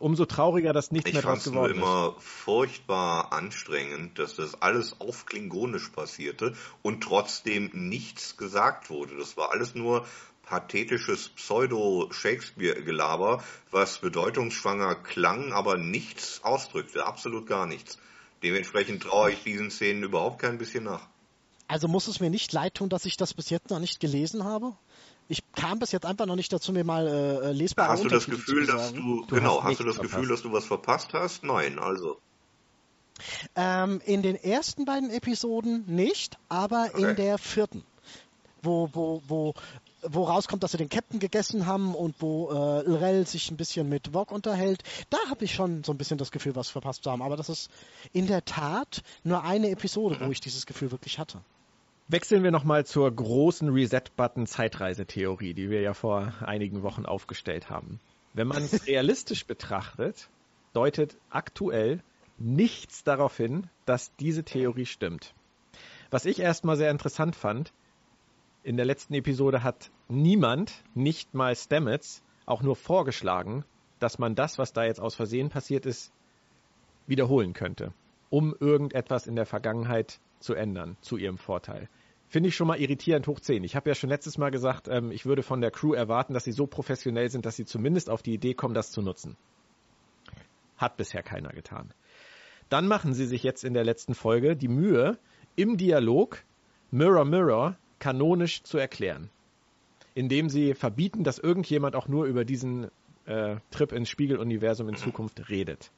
Umso trauriger, dass nichts mehr draus geworden ist. Ich fand es immer furchtbar anstrengend, dass das alles auf Klingonisch passierte und trotzdem nichts gesagt wurde. Das war alles nur pathetisches Pseudo-Shakespeare-Gelaber, was bedeutungsschwanger klang, aber nichts ausdrückte. Absolut gar nichts. Dementsprechend traue ich diesen Szenen überhaupt kein bisschen nach. Also muss es mir nicht leid tun, dass ich das bis jetzt noch nicht gelesen habe? Ich kam bis jetzt einfach noch nicht dazu, mir mal äh, lesbare Hast du das Gefühl, dass du, du genau, hast, hast du das verpasst. Gefühl, dass du was verpasst hast? Nein, also. Ähm, in den ersten beiden Episoden nicht, aber okay. in der vierten, wo, wo, wo, wo rauskommt, dass sie den Captain gegessen haben und wo äh, Lrel sich ein bisschen mit Vog unterhält, da habe ich schon so ein bisschen das Gefühl, was verpasst zu haben. Aber das ist in der Tat nur eine Episode, mhm. wo ich dieses Gefühl wirklich hatte. Wechseln wir nochmal zur großen Reset-Button-Zeitreisetheorie, die wir ja vor einigen Wochen aufgestellt haben. Wenn man es realistisch betrachtet, deutet aktuell nichts darauf hin, dass diese Theorie stimmt. Was ich erstmal sehr interessant fand, in der letzten Episode hat niemand, nicht mal Stamets, auch nur vorgeschlagen, dass man das, was da jetzt aus Versehen passiert ist, wiederholen könnte, um irgendetwas in der Vergangenheit zu ändern, zu ihrem Vorteil finde ich schon mal irritierend hoch 10. Ich habe ja schon letztes Mal gesagt, ähm, ich würde von der Crew erwarten, dass sie so professionell sind, dass sie zumindest auf die Idee kommen, das zu nutzen. Hat bisher keiner getan. Dann machen sie sich jetzt in der letzten Folge die Mühe, im Dialog Mirror Mirror kanonisch zu erklären. Indem sie verbieten, dass irgendjemand auch nur über diesen äh, Trip ins Spiegeluniversum in Zukunft redet.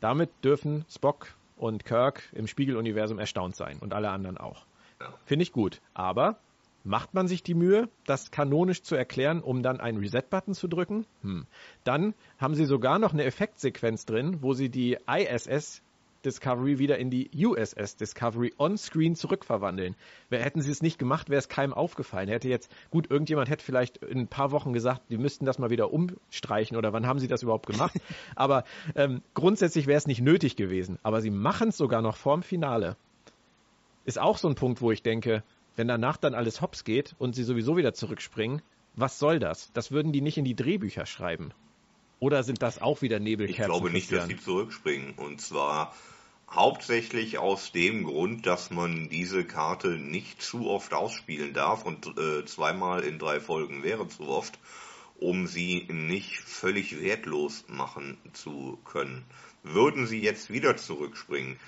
Damit dürfen Spock und Kirk im Spiegeluniversum erstaunt sein und alle anderen auch. Finde ich gut. Aber macht man sich die Mühe, das kanonisch zu erklären, um dann einen Reset-Button zu drücken? Hm. Dann haben sie sogar noch eine Effektsequenz drin, wo sie die ISS Discovery wieder in die USS Discovery on-screen zurückverwandeln. Hätten sie es nicht gemacht, wäre es keinem aufgefallen. Hätte jetzt, gut, irgendjemand hätte vielleicht in ein paar Wochen gesagt, die müssten das mal wieder umstreichen oder wann haben sie das überhaupt gemacht? Aber ähm, grundsätzlich wäre es nicht nötig gewesen. Aber sie machen es sogar noch vorm Finale ist auch so ein Punkt, wo ich denke, wenn danach dann alles hops geht und sie sowieso wieder zurückspringen, was soll das? Das würden die nicht in die Drehbücher schreiben. Oder sind das auch wieder Nebelkerzen? Ich glaube nicht, dass sie zurückspringen. Und zwar hauptsächlich aus dem Grund, dass man diese Karte nicht zu oft ausspielen darf und äh, zweimal in drei Folgen wäre zu oft. um sie nicht völlig wertlos machen zu können. Würden sie jetzt wieder zurückspringen,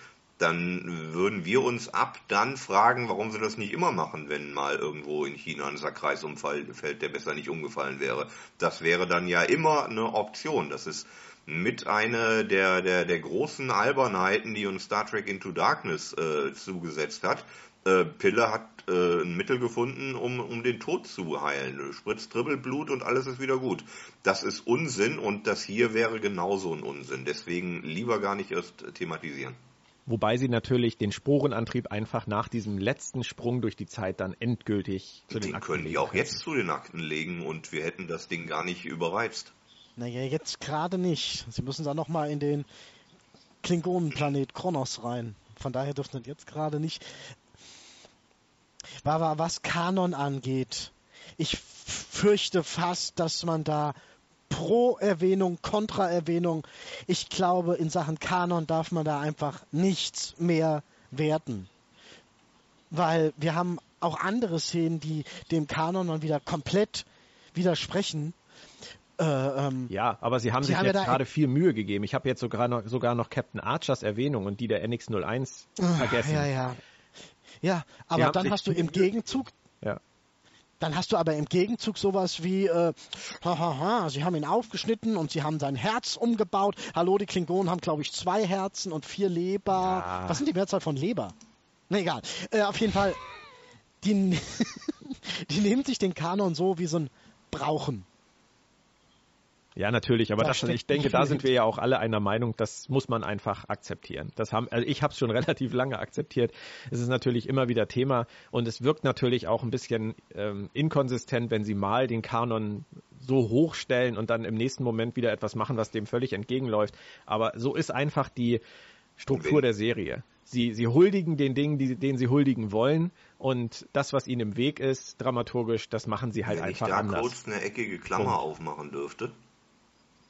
dann würden wir uns ab dann fragen, warum sie das nicht immer machen, wenn mal irgendwo in China ein Sackkreis umfällt, der besser nicht umgefallen wäre. Das wäre dann ja immer eine Option. Das ist mit einer der, der, der großen Albernheiten, die uns Star Trek Into Darkness äh, zugesetzt hat. Äh, Pille hat äh, ein Mittel gefunden, um, um den Tod zu heilen. Spritzt Dribbelblut und alles ist wieder gut. Das ist Unsinn und das hier wäre genauso ein Unsinn. Deswegen lieber gar nicht erst thematisieren. Wobei sie natürlich den Sporenantrieb einfach nach diesem letzten Sprung durch die Zeit dann endgültig zu den, den Akten können die auch jetzt zu den Akten legen und wir hätten das Ding gar nicht überreizt. Naja, jetzt gerade nicht. Sie müssen dann nochmal in den Klingonenplanet Kronos rein. Von daher dürften sie jetzt gerade nicht. Aber was Kanon angeht, ich fürchte fast, dass man da Pro-Erwähnung, Kontra-Erwähnung. Ich glaube, in Sachen Kanon darf man da einfach nichts mehr werten. Weil wir haben auch andere Szenen, die dem Kanon dann wieder komplett widersprechen. Äh, ähm, ja, aber sie haben sie sich haben jetzt ja gerade viel Mühe gegeben. Ich habe jetzt sogar noch, sogar noch Captain Archers Erwähnung und die der NX01 vergessen. Ja, ja. Ja, aber dann hast du im Gegenzug ja. Dann hast du aber im Gegenzug sowas wie, äh, hahaha, sie haben ihn aufgeschnitten und sie haben sein Herz umgebaut. Hallo, die Klingonen haben, glaube ich, zwei Herzen und vier Leber. Ja. Was sind die Mehrzahl von Leber? Na egal. Äh, auf jeden Fall, die, die nehmen sich den Kanon so wie so ein Brauchen. Ja, natürlich, aber das, das ich denke, da sind wir ja auch alle einer Meinung, das muss man einfach akzeptieren. Das haben, also ich habe es schon relativ lange akzeptiert. Es ist natürlich immer wieder Thema und es wirkt natürlich auch ein bisschen ähm, inkonsistent, wenn sie mal den Kanon so hochstellen und dann im nächsten Moment wieder etwas machen, was dem völlig entgegenläuft. Aber so ist einfach die Struktur der Serie. Sie, sie huldigen den Dingen, die, denen sie huldigen wollen und das, was ihnen im Weg ist, dramaturgisch, das machen sie halt Wenn einfach anders. Wenn ich da kurz eine eckige Klammer Punkt. aufmachen dürfte.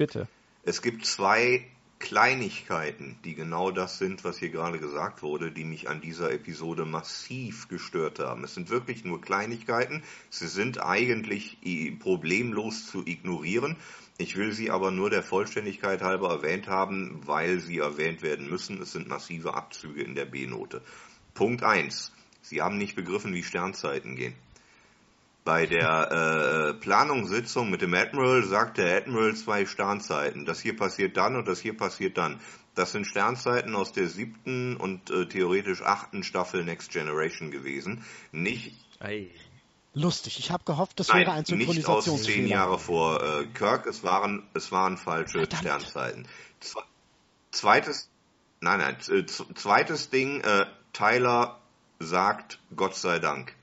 Bitte. Es gibt zwei Kleinigkeiten, die genau das sind, was hier gerade gesagt wurde, die mich an dieser Episode massiv gestört haben. Es sind wirklich nur Kleinigkeiten. Sie sind eigentlich problemlos zu ignorieren. Ich will sie aber nur der Vollständigkeit halber erwähnt haben, weil sie erwähnt werden müssen. Es sind massive Abzüge in der B-Note. Punkt eins: Sie haben nicht begriffen, wie Sternzeiten gehen. Bei der äh, Planungssitzung mit dem Admiral sagt der Admiral zwei Sternzeiten. Das hier passiert dann und das hier passiert dann. Das sind Sternzeiten aus der siebten und äh, theoretisch achten Staffel Next Generation gewesen. Nicht. Ei. Lustig. Ich habe gehofft, das Nein, wäre ein Synchronisationsfehler. Nicht aus zehn Jahre vor äh, Kirk. Es waren es waren falsche Verdammt. Sternzeiten. Zwe zweites. Nein, nein. Zweites Ding. Äh, Tyler sagt Gott sei Dank.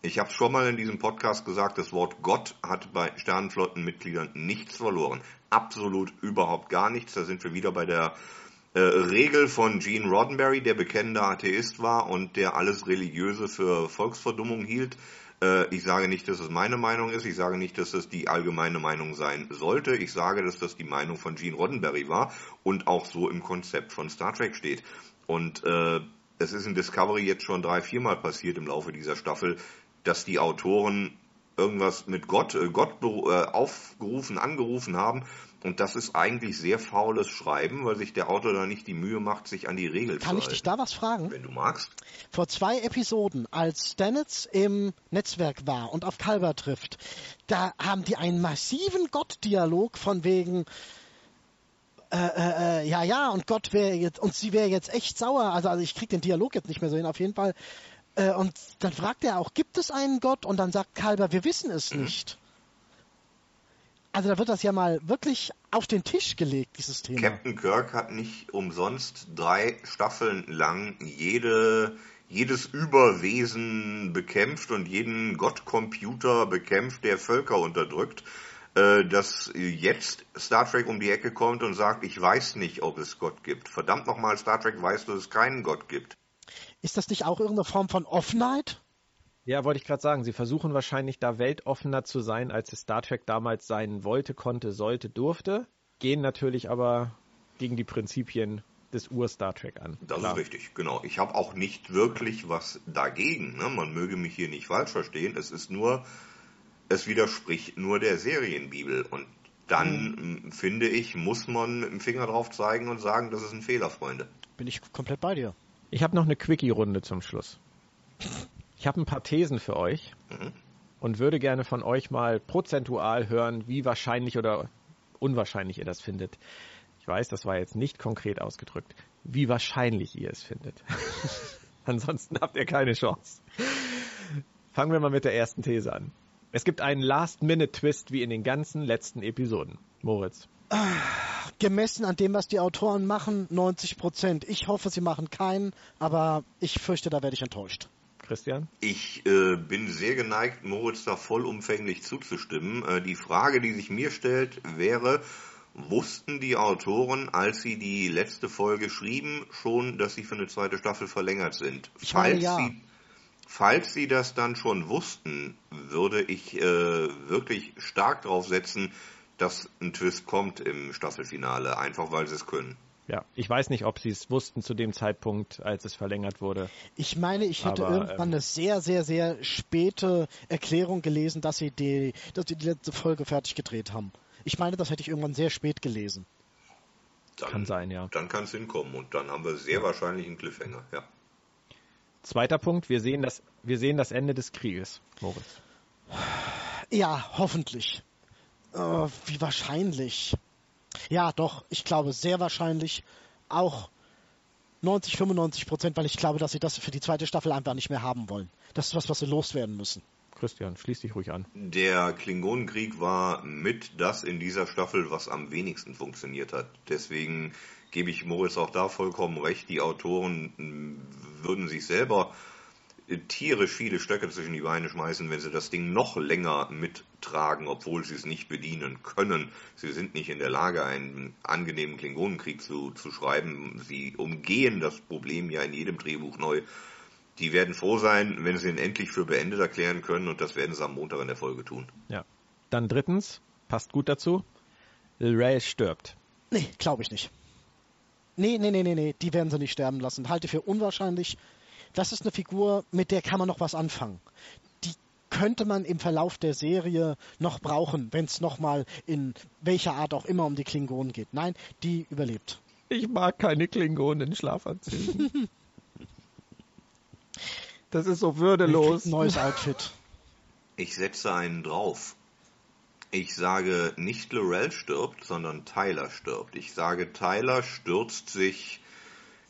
Ich habe schon mal in diesem Podcast gesagt, das Wort Gott hat bei Sternenflottenmitgliedern nichts verloren. Absolut überhaupt gar nichts. Da sind wir wieder bei der äh, Regel von Gene Roddenberry, der bekennender Atheist war und der alles Religiöse für Volksverdummung hielt. Äh, ich sage nicht, dass es meine Meinung ist. Ich sage nicht, dass es die allgemeine Meinung sein sollte. Ich sage, dass das die Meinung von Gene Roddenberry war und auch so im Konzept von Star Trek steht. Und äh, es ist in Discovery jetzt schon drei, viermal passiert im Laufe dieser Staffel, dass die Autoren irgendwas mit Gott, äh, Gott äh, aufgerufen, angerufen haben. Und das ist eigentlich sehr faules Schreiben, weil sich der Autor da nicht die Mühe macht, sich an die Regeln zu halten. Kann ich dich da was fragen? Wenn du magst. Vor zwei Episoden, als Stanitz im Netzwerk war und auf Kalber trifft, da haben die einen massiven Gott-Dialog von wegen, äh, äh, äh ja, ja, und Gott wäre jetzt, und sie wäre jetzt echt sauer. Also, also ich krieg den Dialog jetzt nicht mehr so hin. Auf jeden Fall äh, und dann fragt er auch, gibt es einen Gott? Und dann sagt Kalber, wir wissen es mhm. nicht. Also da wird das ja mal wirklich auf den Tisch gelegt, dieses Thema. Captain Kirk hat nicht umsonst drei Staffeln lang jede, jedes Überwesen bekämpft und jeden Gottcomputer bekämpft, der Völker unterdrückt. Äh, dass jetzt Star Trek um die Ecke kommt und sagt, ich weiß nicht, ob es Gott gibt. Verdammt nochmal, Star Trek weiß, dass es keinen Gott gibt. Ist das nicht auch irgendeine Form von Offenheit? Ja, wollte ich gerade sagen. Sie versuchen wahrscheinlich da weltoffener zu sein, als es Star Trek damals sein wollte, konnte, sollte, durfte. Gehen natürlich aber gegen die Prinzipien des Ur-Star Trek an. Das Klar. ist richtig, genau. Ich habe auch nicht wirklich was dagegen. Ne? Man möge mich hier nicht falsch verstehen. Es ist nur es widerspricht nur der Serienbibel. Und dann, mhm. finde ich, muss man mit dem Finger drauf zeigen und sagen, das ist ein Fehler, Freunde. Bin ich komplett bei dir. Ich habe noch eine Quickie-Runde zum Schluss. Ich habe ein paar Thesen für euch und würde gerne von euch mal prozentual hören, wie wahrscheinlich oder unwahrscheinlich ihr das findet. Ich weiß, das war jetzt nicht konkret ausgedrückt, wie wahrscheinlich ihr es findet. Ansonsten habt ihr keine Chance. Fangen wir mal mit der ersten These an. Es gibt einen Last-Minute-Twist wie in den ganzen letzten Episoden. Moritz. Gemessen an dem, was die Autoren machen, 90 Prozent. Ich hoffe, sie machen keinen, aber ich fürchte, da werde ich enttäuscht. Christian? Ich äh, bin sehr geneigt, Moritz da vollumfänglich zuzustimmen. Äh, die Frage, die sich mir stellt, wäre, wussten die Autoren, als sie die letzte Folge schrieben, schon, dass sie für eine zweite Staffel verlängert sind? Ich meine, falls, ja. sie, falls sie das dann schon wussten, würde ich äh, wirklich stark darauf setzen, dass ein Twist kommt im Staffelfinale, einfach weil sie es können. Ja, ich weiß nicht, ob sie es wussten zu dem Zeitpunkt, als es verlängert wurde. Ich meine, ich hätte Aber, irgendwann ähm, eine sehr, sehr, sehr späte Erklärung gelesen, dass sie die, dass sie die letzte Folge fertig gedreht haben. Ich meine, das hätte ich irgendwann sehr spät gelesen. Dann, kann sein, ja. Dann kann es hinkommen und dann haben wir sehr ja. wahrscheinlich einen Cliffhanger, ja. Zweiter Punkt, wir sehen das, wir sehen das Ende des Krieges, Moritz. Ja, hoffentlich. Äh, wie wahrscheinlich? Ja, doch, ich glaube sehr wahrscheinlich auch 90, 95 Prozent, weil ich glaube, dass sie das für die zweite Staffel einfach nicht mehr haben wollen. Das ist was, was sie loswerden müssen. Christian, schließ dich ruhig an. Der Klingonenkrieg war mit das in dieser Staffel, was am wenigsten funktioniert hat. Deswegen gebe ich Moritz auch da vollkommen recht. Die Autoren würden sich selber tierisch viele Stöcke zwischen die Beine schmeißen, wenn sie das Ding noch länger mittragen, obwohl sie es nicht bedienen können. Sie sind nicht in der Lage, einen angenehmen Klingonenkrieg zu, zu schreiben. Sie umgehen das Problem ja in jedem Drehbuch neu. Die werden froh sein, wenn sie ihn endlich für beendet erklären können und das werden sie am Montag in der Folge tun. Ja. Dann drittens, passt gut dazu, Ray stirbt. Nee, glaube ich nicht. Nee, nee, nee, nee, nee, die werden sie nicht sterben lassen. Halte für unwahrscheinlich das ist eine Figur, mit der kann man noch was anfangen. Die könnte man im Verlauf der Serie noch brauchen, wenn es nochmal in welcher Art auch immer um die Klingonen geht. Nein, die überlebt. Ich mag keine Klingonen in Schlafanzügen. das ist so würdelos. Neues Outfit. Ich setze einen drauf. Ich sage nicht Lorel stirbt, sondern Tyler stirbt. Ich sage, Tyler stürzt sich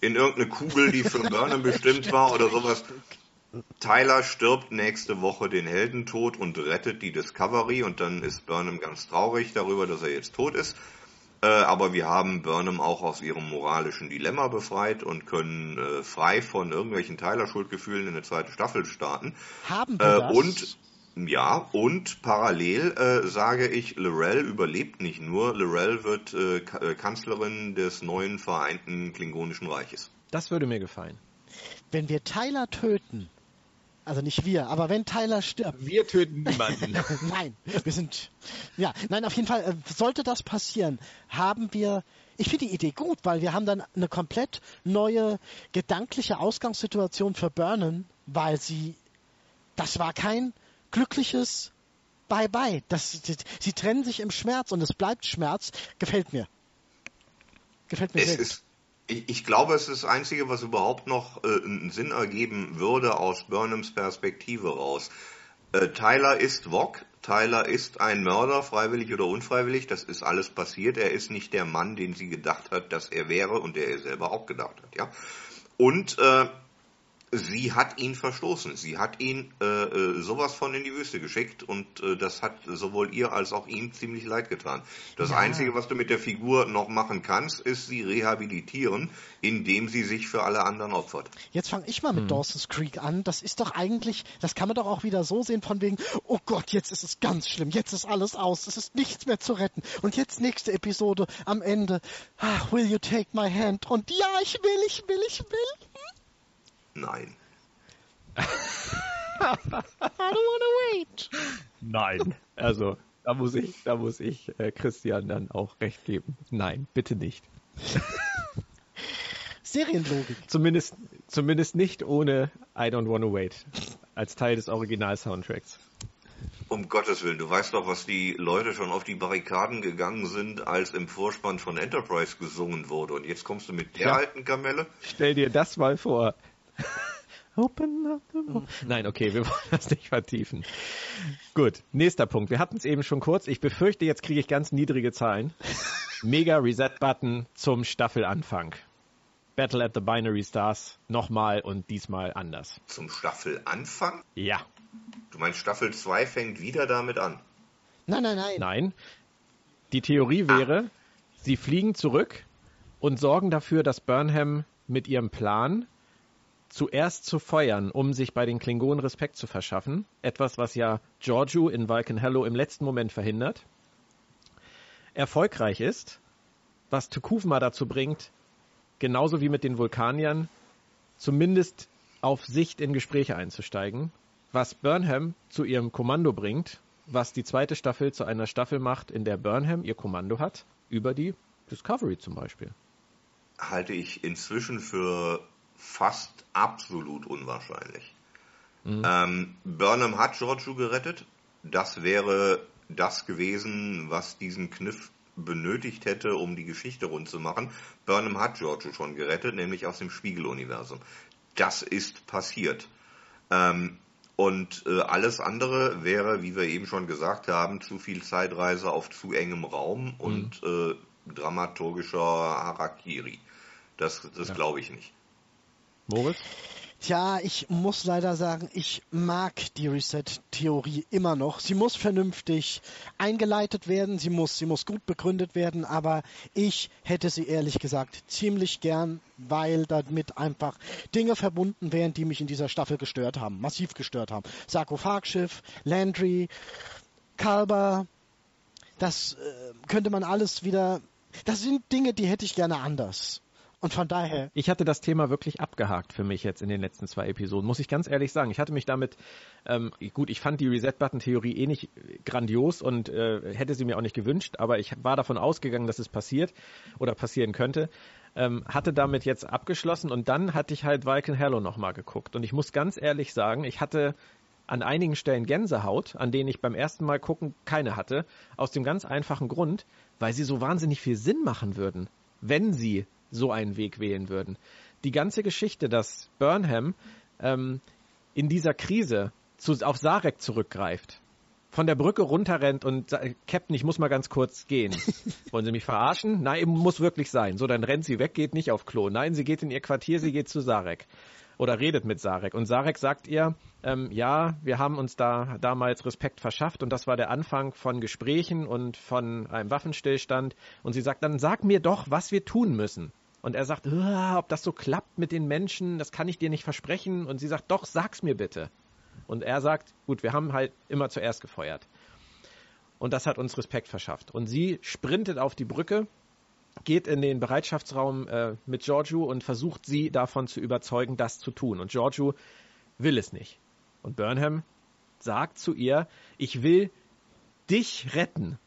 in irgendeine Kugel, die für Burnham bestimmt war oder sowas. Tyler stirbt nächste Woche den Heldentod und rettet die Discovery und dann ist Burnham ganz traurig darüber, dass er jetzt tot ist. Äh, aber wir haben Burnham auch aus ihrem moralischen Dilemma befreit und können äh, frei von irgendwelchen Tyler-Schuldgefühlen in eine zweite Staffel starten. Haben wir äh, das? Und ja, und parallel äh, sage ich, Lorel überlebt nicht nur, Lorel wird äh, äh, Kanzlerin des neuen vereinten Klingonischen Reiches. Das würde mir gefallen. Wenn wir Tyler töten, also nicht wir, aber wenn Tyler stirbt. Wir töten niemanden. nein, wir sind. Ja, nein, auf jeden Fall, äh, sollte das passieren, haben wir. Ich finde die Idee gut, weil wir haben dann eine komplett neue gedankliche Ausgangssituation für Burnham, weil sie. Das war kein glückliches Bye-bye. Das, sie trennen sich im Schmerz und es bleibt Schmerz. Gefällt mir. Gefällt mir es ist, ich, ich, glaube, es ist das Einzige, was überhaupt noch äh, einen Sinn ergeben würde aus Burnhams Perspektive raus. Äh, Tyler ist Wok. Tyler ist ein Mörder, freiwillig oder unfreiwillig. Das ist alles passiert. Er ist nicht der Mann, den sie gedacht hat, dass er wäre und der er selber auch gedacht hat. Ja. Und äh, sie hat ihn verstoßen. Sie hat ihn äh, äh, sowas von in die Wüste geschickt und äh, das hat sowohl ihr als auch ihm ziemlich leid getan. Das ja. Einzige, was du mit der Figur noch machen kannst, ist sie rehabilitieren, indem sie sich für alle anderen opfert. Jetzt fange ich mal mit hm. Dawson's Creek an. Das ist doch eigentlich, das kann man doch auch wieder so sehen von wegen, oh Gott, jetzt ist es ganz schlimm, jetzt ist alles aus, es ist nichts mehr zu retten. Und jetzt nächste Episode am Ende, ah, will you take my hand? Und ja, ich will, ich will, ich will. Nein. I don't wanna wait. Nein. Also, da muss ich, da muss ich äh, Christian dann auch recht geben. Nein, bitte nicht. Serienlogik. Zumindest, zumindest nicht ohne I Don't Wanna Wait als Teil des Original-Soundtracks. Um Gottes Willen, du weißt doch, was die Leute schon auf die Barrikaden gegangen sind, als im Vorspann von Enterprise gesungen wurde. Und jetzt kommst du mit der ja. alten Kamelle? Stell dir das mal vor. Open up the Nein, okay, wir wollen das nicht vertiefen. Gut, nächster Punkt. Wir hatten es eben schon kurz. Ich befürchte, jetzt kriege ich ganz niedrige Zahlen. Mega Reset-Button zum Staffelanfang. Battle at the Binary Stars nochmal und diesmal anders. Zum Staffelanfang? Ja. Du meinst, Staffel 2 fängt wieder damit an? Nein, nein, nein. Nein. Die Theorie wäre, ah. sie fliegen zurück und sorgen dafür, dass Burnham mit ihrem Plan zuerst zu feuern, um sich bei den Klingonen Respekt zu verschaffen. Etwas, was ja Giorgio in Vulcan Hello im letzten Moment verhindert. Erfolgreich ist, was Tukuvma dazu bringt, genauso wie mit den Vulkaniern, zumindest auf Sicht in Gespräche einzusteigen, was Burnham zu ihrem Kommando bringt, was die zweite Staffel zu einer Staffel macht, in der Burnham ihr Kommando hat, über die Discovery zum Beispiel. Halte ich inzwischen für fast absolut unwahrscheinlich. Mhm. Ähm, Burnham hat Giorgio gerettet. Das wäre das gewesen, was diesen Kniff benötigt hätte, um die Geschichte rund zu machen. Burnham hat Giorgio schon gerettet, nämlich aus dem Spiegeluniversum. Das ist passiert. Ähm, und äh, alles andere wäre, wie wir eben schon gesagt haben, zu viel Zeitreise auf zu engem Raum mhm. und äh, dramaturgischer Harakiri. Das, das ja. glaube ich nicht. Moritz? Tja, ich muss leider sagen, ich mag die Reset-Theorie immer noch. Sie muss vernünftig eingeleitet werden, sie muss, sie muss gut begründet werden, aber ich hätte sie ehrlich gesagt ziemlich gern, weil damit einfach Dinge verbunden wären, die mich in dieser Staffel gestört haben, massiv gestört haben. Sarkophagschiff, Landry, Kalber, das äh, könnte man alles wieder. Das sind Dinge, die hätte ich gerne anders. Und von daher. Ich hatte das Thema wirklich abgehakt für mich jetzt in den letzten zwei Episoden, muss ich ganz ehrlich sagen. Ich hatte mich damit, ähm, gut, ich fand die Reset-Button-Theorie eh nicht grandios und äh, hätte sie mir auch nicht gewünscht, aber ich war davon ausgegangen, dass es passiert oder passieren könnte. Ähm, hatte damit jetzt abgeschlossen und dann hatte ich halt Vulcan Hello nochmal geguckt. Und ich muss ganz ehrlich sagen, ich hatte an einigen Stellen Gänsehaut, an denen ich beim ersten Mal gucken keine hatte, aus dem ganz einfachen Grund, weil sie so wahnsinnig viel Sinn machen würden, wenn sie so einen Weg wählen würden. Die ganze Geschichte, dass Burnham ähm, in dieser Krise zu, auf Sarek zurückgreift, von der Brücke runterrennt und sagt, Captain, ich muss mal ganz kurz gehen. Wollen Sie mich verarschen? Nein, muss wirklich sein. So, dann rennt sie weg, geht nicht auf Klo. Nein, sie geht in ihr Quartier, sie geht zu Sarek. Oder redet mit Sarek. Und Sarek sagt ihr, ähm, ja, wir haben uns da damals Respekt verschafft und das war der Anfang von Gesprächen und von einem Waffenstillstand. Und sie sagt, dann sag mir doch, was wir tun müssen. Und er sagt, ob das so klappt mit den Menschen, das kann ich dir nicht versprechen. Und sie sagt, doch, sag's mir bitte. Und er sagt, gut, wir haben halt immer zuerst gefeuert. Und das hat uns Respekt verschafft. Und sie sprintet auf die Brücke, geht in den Bereitschaftsraum äh, mit Giorgio und versucht sie davon zu überzeugen, das zu tun. Und Giorgio will es nicht. Und Burnham sagt zu ihr, ich will dich retten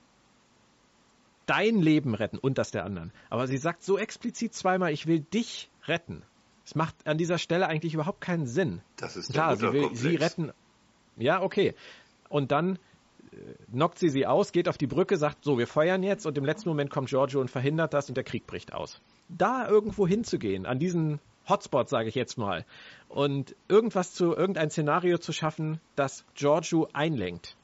dein Leben retten und das der anderen. Aber sie sagt so explizit zweimal, ich will dich retten. Es macht an dieser Stelle eigentlich überhaupt keinen Sinn. Das ist Klar, sie will sie retten. Ja, okay. Und dann knockt sie sie aus, geht auf die Brücke, sagt so, wir feuern jetzt und im letzten Moment kommt Giorgio und verhindert das und der Krieg bricht aus. Da irgendwo hinzugehen, an diesen Hotspot, sage ich jetzt mal, und irgendwas zu, irgendein Szenario zu schaffen, das Giorgio einlenkt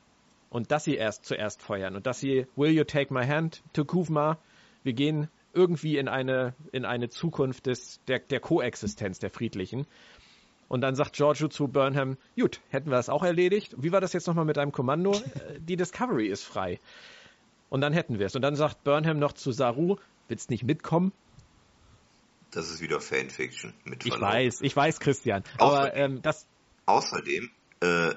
und dass sie erst zuerst feuern und dass sie Will you take my hand to Kuvma? Wir gehen irgendwie in eine in eine Zukunft des der der Koexistenz der friedlichen. Und dann sagt Giorgio zu Burnham, gut, hätten wir das auch erledigt. Wie war das jetzt nochmal mit einem Kommando? Äh, die Discovery ist frei. Und dann hätten wir es. Und dann sagt Burnham noch zu Saru, willst nicht mitkommen? Das ist wieder Fanfiction. Mit ich weiß, ich weiß, Christian. Aber ähm, das. Außerdem, äh,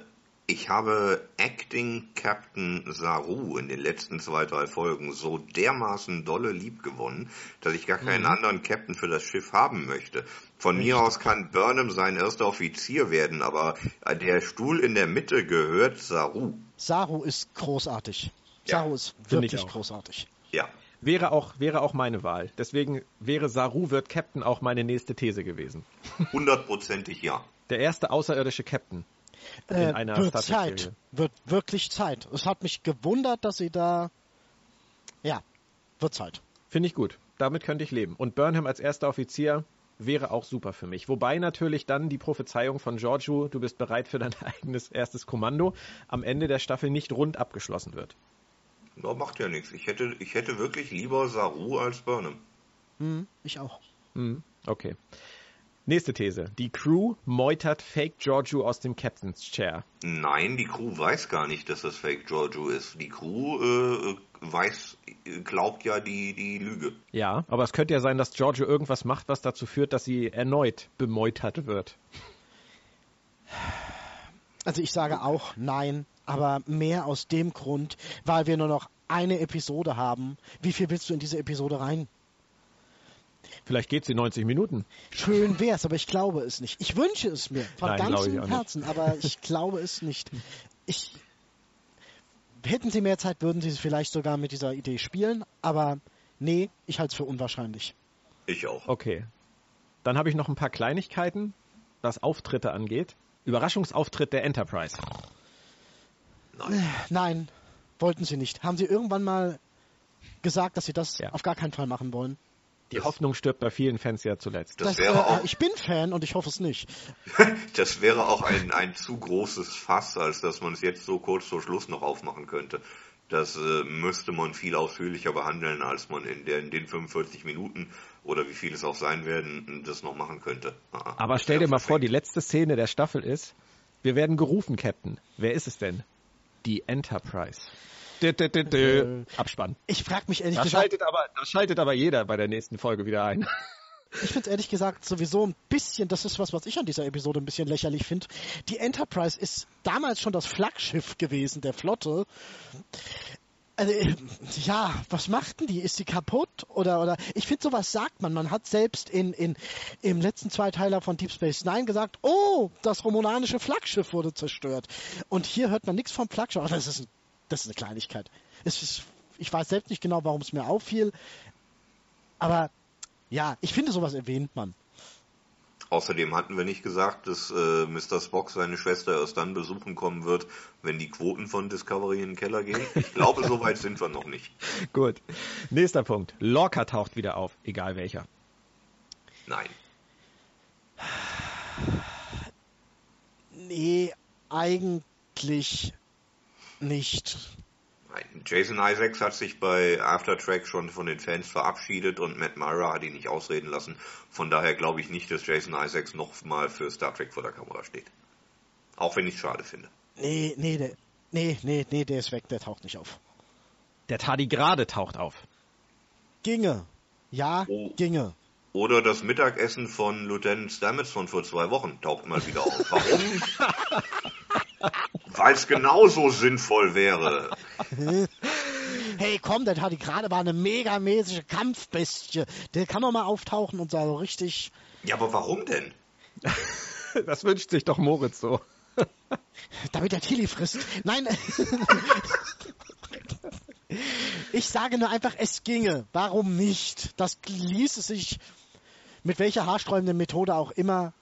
ich habe Acting Captain Saru in den letzten zwei, drei Folgen so dermaßen dolle lieb gewonnen, dass ich gar keinen mhm. anderen Captain für das Schiff haben möchte. Von mir aus kann Burnham sein erster Offizier werden, aber der Stuhl in der Mitte gehört Saru. Saru ist großartig. Ja. Saru ist wirklich großartig. Ja. Wäre auch, wäre auch meine Wahl. Deswegen wäre Saru wird Captain auch meine nächste These gewesen. Hundertprozentig ja. Der erste außerirdische Captain. in Äh, einer wird. Zeit. Wird wirklich Zeit. Es hat mich gewundert, dass sie da. Ja, wird Zeit. Finde ich gut. Damit könnte ich leben. Und Burnham als erster Offizier wäre auch super für mich. Wobei natürlich dann die Prophezeiung von Giorgio, du bist bereit für dein eigenes erstes Kommando, am Ende der Staffel nicht rund abgeschlossen wird. Da macht ja nichts. Ich hätte, ich hätte wirklich lieber Saru als Burnham. Hm, ich auch. Hm, okay. Nächste These. Die Crew meutert Fake Giorgio aus dem Captain's Chair. Nein, die Crew weiß gar nicht, dass das Fake Giorgio ist. Die Crew äh, weiß, äh, glaubt ja die, die Lüge. Ja, aber es könnte ja sein, dass Giorgio irgendwas macht, was dazu führt, dass sie erneut bemeutert wird. Also ich sage auch nein, aber mehr aus dem Grund, weil wir nur noch eine Episode haben. Wie viel willst du in diese Episode rein? Vielleicht geht sie 90 Minuten. Schön wär's, aber ich glaube es nicht. Ich wünsche es mir von Nein, ganzem. Herzen, aber ich glaube es nicht. Ich hätten sie mehr Zeit, würden sie vielleicht sogar mit dieser Idee spielen, aber nee, ich halte es für unwahrscheinlich. Ich auch. Okay. Dann habe ich noch ein paar Kleinigkeiten, was Auftritte angeht. Überraschungsauftritt der Enterprise. Nein. Nein, wollten sie nicht. Haben sie irgendwann mal gesagt, dass sie das Ja. auf gar keinen Fall machen wollen? Die Das- Hoffnung stirbt bei vielen Fans ja zuletzt. Das Das, wäre äh, auch- Ich bin Fan und ich hoffe es nicht. Das wäre auch ein, ein zu großes Fass, als dass man es jetzt so kurz vor Schluss noch aufmachen könnte. Das äh, müsste man viel ausführlicher behandeln, als man in, der, in den 45 Minuten oder wie viel es auch sein werden, das noch machen könnte. Ah, Aber das stell dir mal vor, die letzte Szene der Staffel ist, wir werden gerufen, Captain. Wer ist es denn? Die Enterprise. Dö, dö, dö, dö. Abspann. Ich frage mich ehrlich Das gesagt, schaltet, aber, das schaltet aber jeder bei der nächsten Folge wieder ein. ich finde es ehrlich gesagt sowieso ein bisschen, das ist was, was ich an dieser Episode ein bisschen lächerlich finde. Die Enterprise ist damals schon das Flaggschiff gewesen der Flotte. Also, äh, ja, was macht denn die? Ist die kaputt? Oder, oder, ich finde, sowas sagt man. Man hat selbst in, in, im letzten Zweiteiler von Deep Space Nine gesagt, oh, das romulanische Flaggschiff wurde zerstört. Und hier hört man nichts vom Flaggschiff. Das ist, ein, das ist eine Kleinigkeit. Es ist, ich weiß selbst nicht genau, warum es mir auffiel. Aber, ja, ich finde, sowas erwähnt man. Außerdem hatten wir nicht gesagt, dass äh, Mr. Spock seine Schwester erst dann besuchen kommen wird, wenn die Quoten von Discovery in den Keller gehen. Ich glaube, so weit sind wir noch nicht. Gut. Nächster Punkt. Lorca taucht wieder auf, egal welcher. Nein. Nee, eigentlich nicht. Nein. Jason Isaacs hat sich bei Aftertrack schon von den Fans verabschiedet und Matt Myra hat ihn nicht ausreden lassen. Von daher glaube ich nicht, dass Jason Isaacs noch mal für Star Trek vor der Kamera steht. Auch wenn ich es schade finde. Nee, nee, der, nee, nee, nee, der ist weg, der taucht nicht auf. Der Tardigrade taucht auf. Ginge. Ja, Oh. ginge. Oder das Mittagessen von Lieutenant Stamets von vor zwei Wochen taucht mal wieder auf. Warum? Weil es genauso sinnvoll wäre. Hey, komm, der Tardigrade war eine megamäßige Kampfbestie. Der kann doch mal auftauchen und so richtig. Ja, aber warum denn? Das wünscht sich doch Moritz so. Damit er Tilly frisst. Nein. ich sage nur einfach, es ginge. Warum nicht? Das ließe sich mit welcher haarsträubenden Methode auch immer.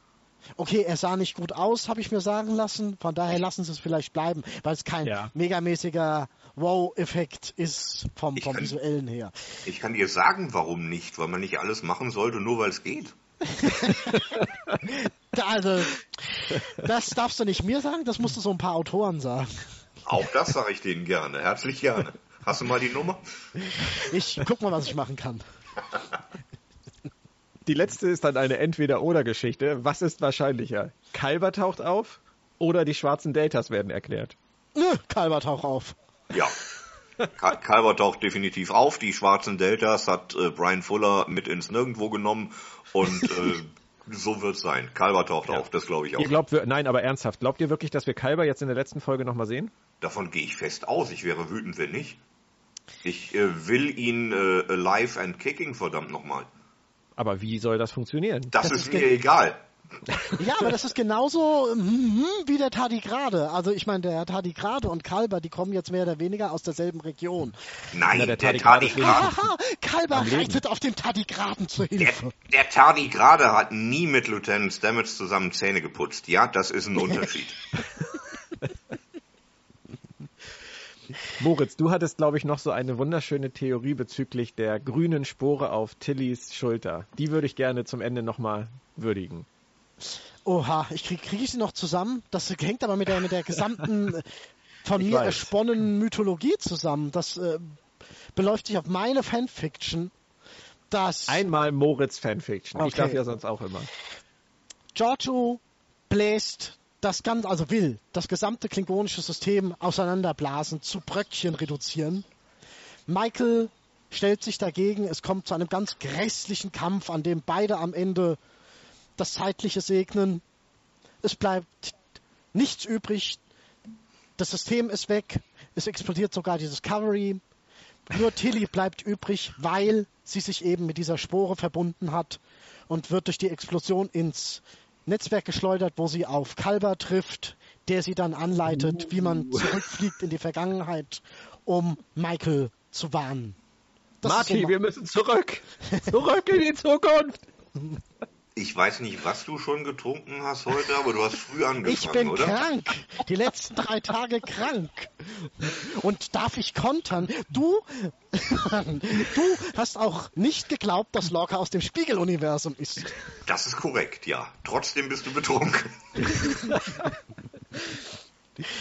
Okay, er sah nicht gut aus, habe ich mir sagen lassen. Von daher lassen sie es vielleicht bleiben, weil es kein Ja. megamäßiger Wow-Effekt ist vom, vom kann- visuellen her. Ich kann dir sagen, warum nicht, weil man nicht alles machen sollte, nur weil es geht. Also, das darfst du nicht mir sagen, das musst du so ein paar Autoren sagen. Auch das sage ich denen gerne, herzlich gerne. Hast du mal die Nummer? Ich guck mal, was ich machen kann. Die letzte ist dann eine Entweder-Oder-Geschichte. Was ist wahrscheinlicher? Kalber taucht auf oder die schwarzen Deltas werden erklärt? Nö, Kalber tauch auf. Ja. Calvert taucht definitiv auf. Die schwarzen Deltas hat äh, Brian Fuller mit ins Nirgendwo genommen und äh, so wird's sein. Calvert taucht auf, das glaube ich auch. Ihr glaubt, wir, nein, aber ernsthaft, glaubt ihr wirklich, dass wir Kalber jetzt in der letzten Folge nochmal sehen? Davon gehe ich fest aus. Ich wäre wütend, wenn nicht. Ich äh, will ihn äh, alive and kicking, verdammt nochmal. Aber wie soll das funktionieren? Das, Das ist ist mir egal. Ja, aber das ist genauso mhm, wie der Tardigrade. Also ich meine, der Tardigrade und Kalber, die kommen jetzt mehr oder weniger aus derselben Region. Nein, der der, Tardigrade ist Tardigrade, Haha, Kalber reitet auf dem Tardigraden der, Hilfe. der Tardigrade hat nie mit Lieutenant Stamets zusammen Zähne geputzt. Ja, das ist ein Unterschied. Moritz, du hattest, glaube ich, noch so eine wunderschöne Theorie bezüglich der grünen Spore auf Tillys Schulter. Die würde ich gerne zum Ende nochmal würdigen. Oha, ich kriege krieg ich sie noch zusammen. Das hängt aber mit der, mit der gesamten äh, von mir ersponnenen Mythologie zusammen. Das äh, beläuft sich auf meine Fanfiction. Das Einmal Moritz Fanfiction. Okay. Ich darf ja sonst auch immer. Giorgio bläst das Ganze, also will das gesamte klingonische System auseinanderblasen, zu Bröckchen reduzieren. Michael stellt sich dagegen. Es kommt zu einem ganz grässlichen Kampf, an dem beide am Ende das Zeitliche segnen. Es bleibt nichts übrig. Das System ist weg. Es explodiert sogar die Discovery. Nur Tilly bleibt übrig, weil sie sich eben mit dieser Spore verbunden hat und wird durch die Explosion ins Netzwerk geschleudert, wo sie auf Kalber trifft, der sie dann anleitet, wie man zurückfliegt in die Vergangenheit, um Michael zu warnen. Das Marty, so wir müssen zurück. Zurück in die Zukunft. Ich weiß nicht, was du schon getrunken hast heute, aber du hast früh angefangen, Ich bin oder? krank. Die letzten drei Tage krank. Und darf ich kontern? Du, du hast auch nicht geglaubt, dass Lorca aus dem Spiegeluniversum ist. Das ist korrekt, ja. Trotzdem bist du betrunken.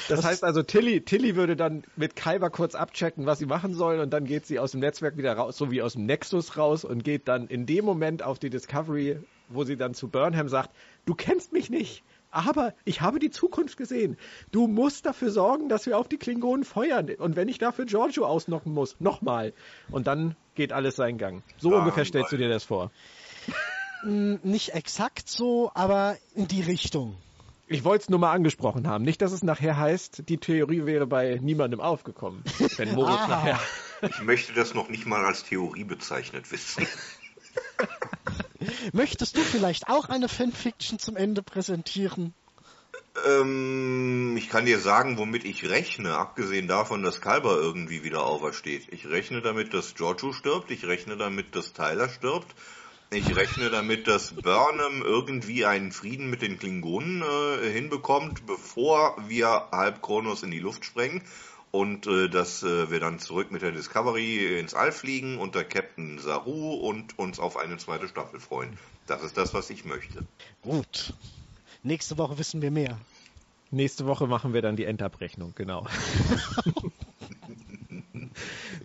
Das heißt also, Tilly, Tilly würde dann mit Kyber kurz abchecken, was sie machen soll, und dann geht sie aus dem Netzwerk wieder raus, so wie aus dem Nexus raus, und geht dann in dem Moment auf die Discovery wo sie dann zu Burnham sagt, du kennst mich nicht, aber ich habe die Zukunft gesehen. Du musst dafür sorgen, dass wir auf die Klingonen feuern. Und wenn ich dafür Giorgio ausnocken muss, nochmal. Und dann geht alles seinen Gang. So ah, ungefähr stellst du dir das vor. Nicht exakt so, aber in die Richtung. Ich wollte es nur mal angesprochen haben. Nicht, dass es nachher heißt, die Theorie wäre bei niemandem aufgekommen. Wenn Moritz ah. nachher. Ich möchte das noch nicht mal als Theorie bezeichnet wissen. Möchtest du vielleicht auch eine Fanfiction zum Ende präsentieren? Ähm, ich kann dir sagen, womit ich rechne, abgesehen davon, dass Kalber irgendwie wieder aufersteht. Ich rechne damit, dass Giorgio stirbt, ich rechne damit, dass Tyler stirbt, ich rechne damit, dass Burnham irgendwie einen Frieden mit den Klingonen äh, hinbekommt, bevor wir halb Kronos in die Luft sprengen und äh, dass äh, wir dann zurück mit der Discovery ins All fliegen unter Captain Saru und uns auf eine zweite Staffel freuen. Das ist das, was ich möchte. Gut. Nächste Woche wissen wir mehr. Nächste Woche machen wir dann die Endabrechnung, genau.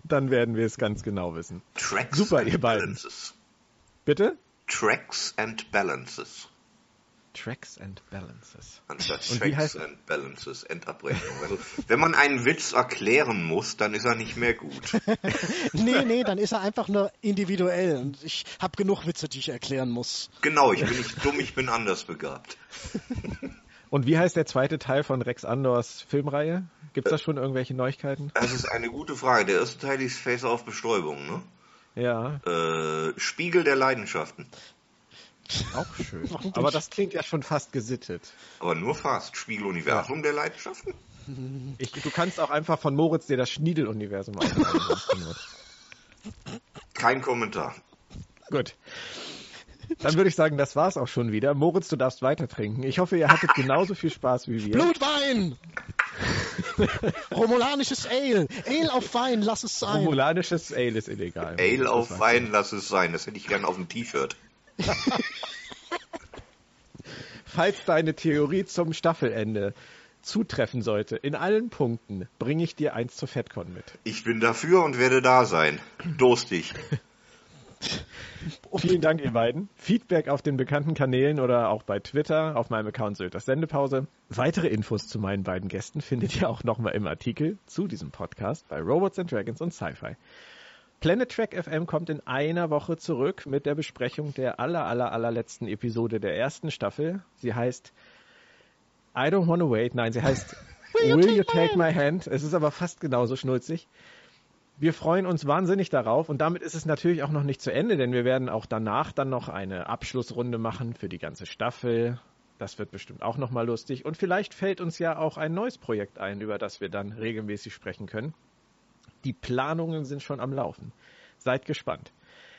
dann werden wir es ganz genau wissen. Tracks Super, ihr beiden. Balances. Bitte? Tracks and Balances. Tracks and Balances. Anstatt Und Tracks heißt... and Balances, Endabrechnung. Also, wenn man einen Witz erklären muss, dann ist er nicht mehr gut. nee, nee, dann ist er einfach nur individuell. Und ich habe genug Witze, die ich erklären muss. Genau, ich bin nicht dumm, ich bin anders begabt. Und wie heißt der zweite Teil von Rex Andors Filmreihe? Gibt es da schon irgendwelche Neuigkeiten? Das ist eine gute Frage. Der erste Teil ist Face auf Bestäubung, ne? Ja. Äh, Spiegel der Leidenschaften. Auch schön. Aber das klingt ja schon fast gesittet. Aber nur fast. Spiegeluniversum ja. der Leidenschaften? Ich, du kannst auch einfach von Moritz dir das Schniedeluniversum ausmachen. Kein Kommentar. Gut. Dann würde ich sagen, das war's auch schon wieder. Moritz, du darfst weiter trinken. Ich hoffe, ihr hattet genauso viel Spaß wie wir. Blutwein! Romulanisches Ale. Ale auf Wein, lass es sein. Romulanisches Ale ist illegal. Ale auf Wein, lass es sein. Das hätte ich gern auf dem T-Shirt. Falls deine Theorie zum Staffelende zutreffen sollte, in allen Punkten, bringe ich dir eins zur FedCon mit. Ich bin dafür und werde da sein. Durstig. Vielen Dank, ihr beiden. Feedback auf den bekannten Kanälen oder auch bei Twitter auf meinem Account Sylters Sendepause. Weitere Infos zu meinen beiden Gästen findet ihr auch nochmal im Artikel zu diesem Podcast bei Robots and Dragons und Sci-Fi. Planet Track FM kommt in einer Woche zurück mit der Besprechung der aller, aller, allerletzten Episode der ersten Staffel. Sie heißt I Don't Wanna Wait. Nein, sie heißt Will, you, Will take, you take my hand? Es ist aber fast genauso schnulzig. Wir freuen uns wahnsinnig darauf und damit ist es natürlich auch noch nicht zu Ende, denn wir werden auch danach dann noch eine Abschlussrunde machen für die ganze Staffel. Das wird bestimmt auch nochmal lustig und vielleicht fällt uns ja auch ein neues Projekt ein, über das wir dann regelmäßig sprechen können. Die Planungen sind schon am Laufen. Seid gespannt.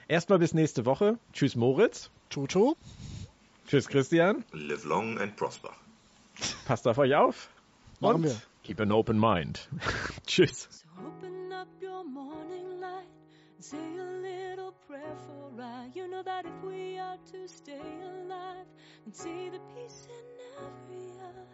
Erstmal bis nächste Woche. Tschüss Moritz. Tutu. Tschüss Christian. Live long and prosper. Passt auf euch auf. Machen Und wir. Keep an open mind. Tschüss. So open up your morning light say a little prayer for I. You know that if we are to stay alive and see the peace in every eye.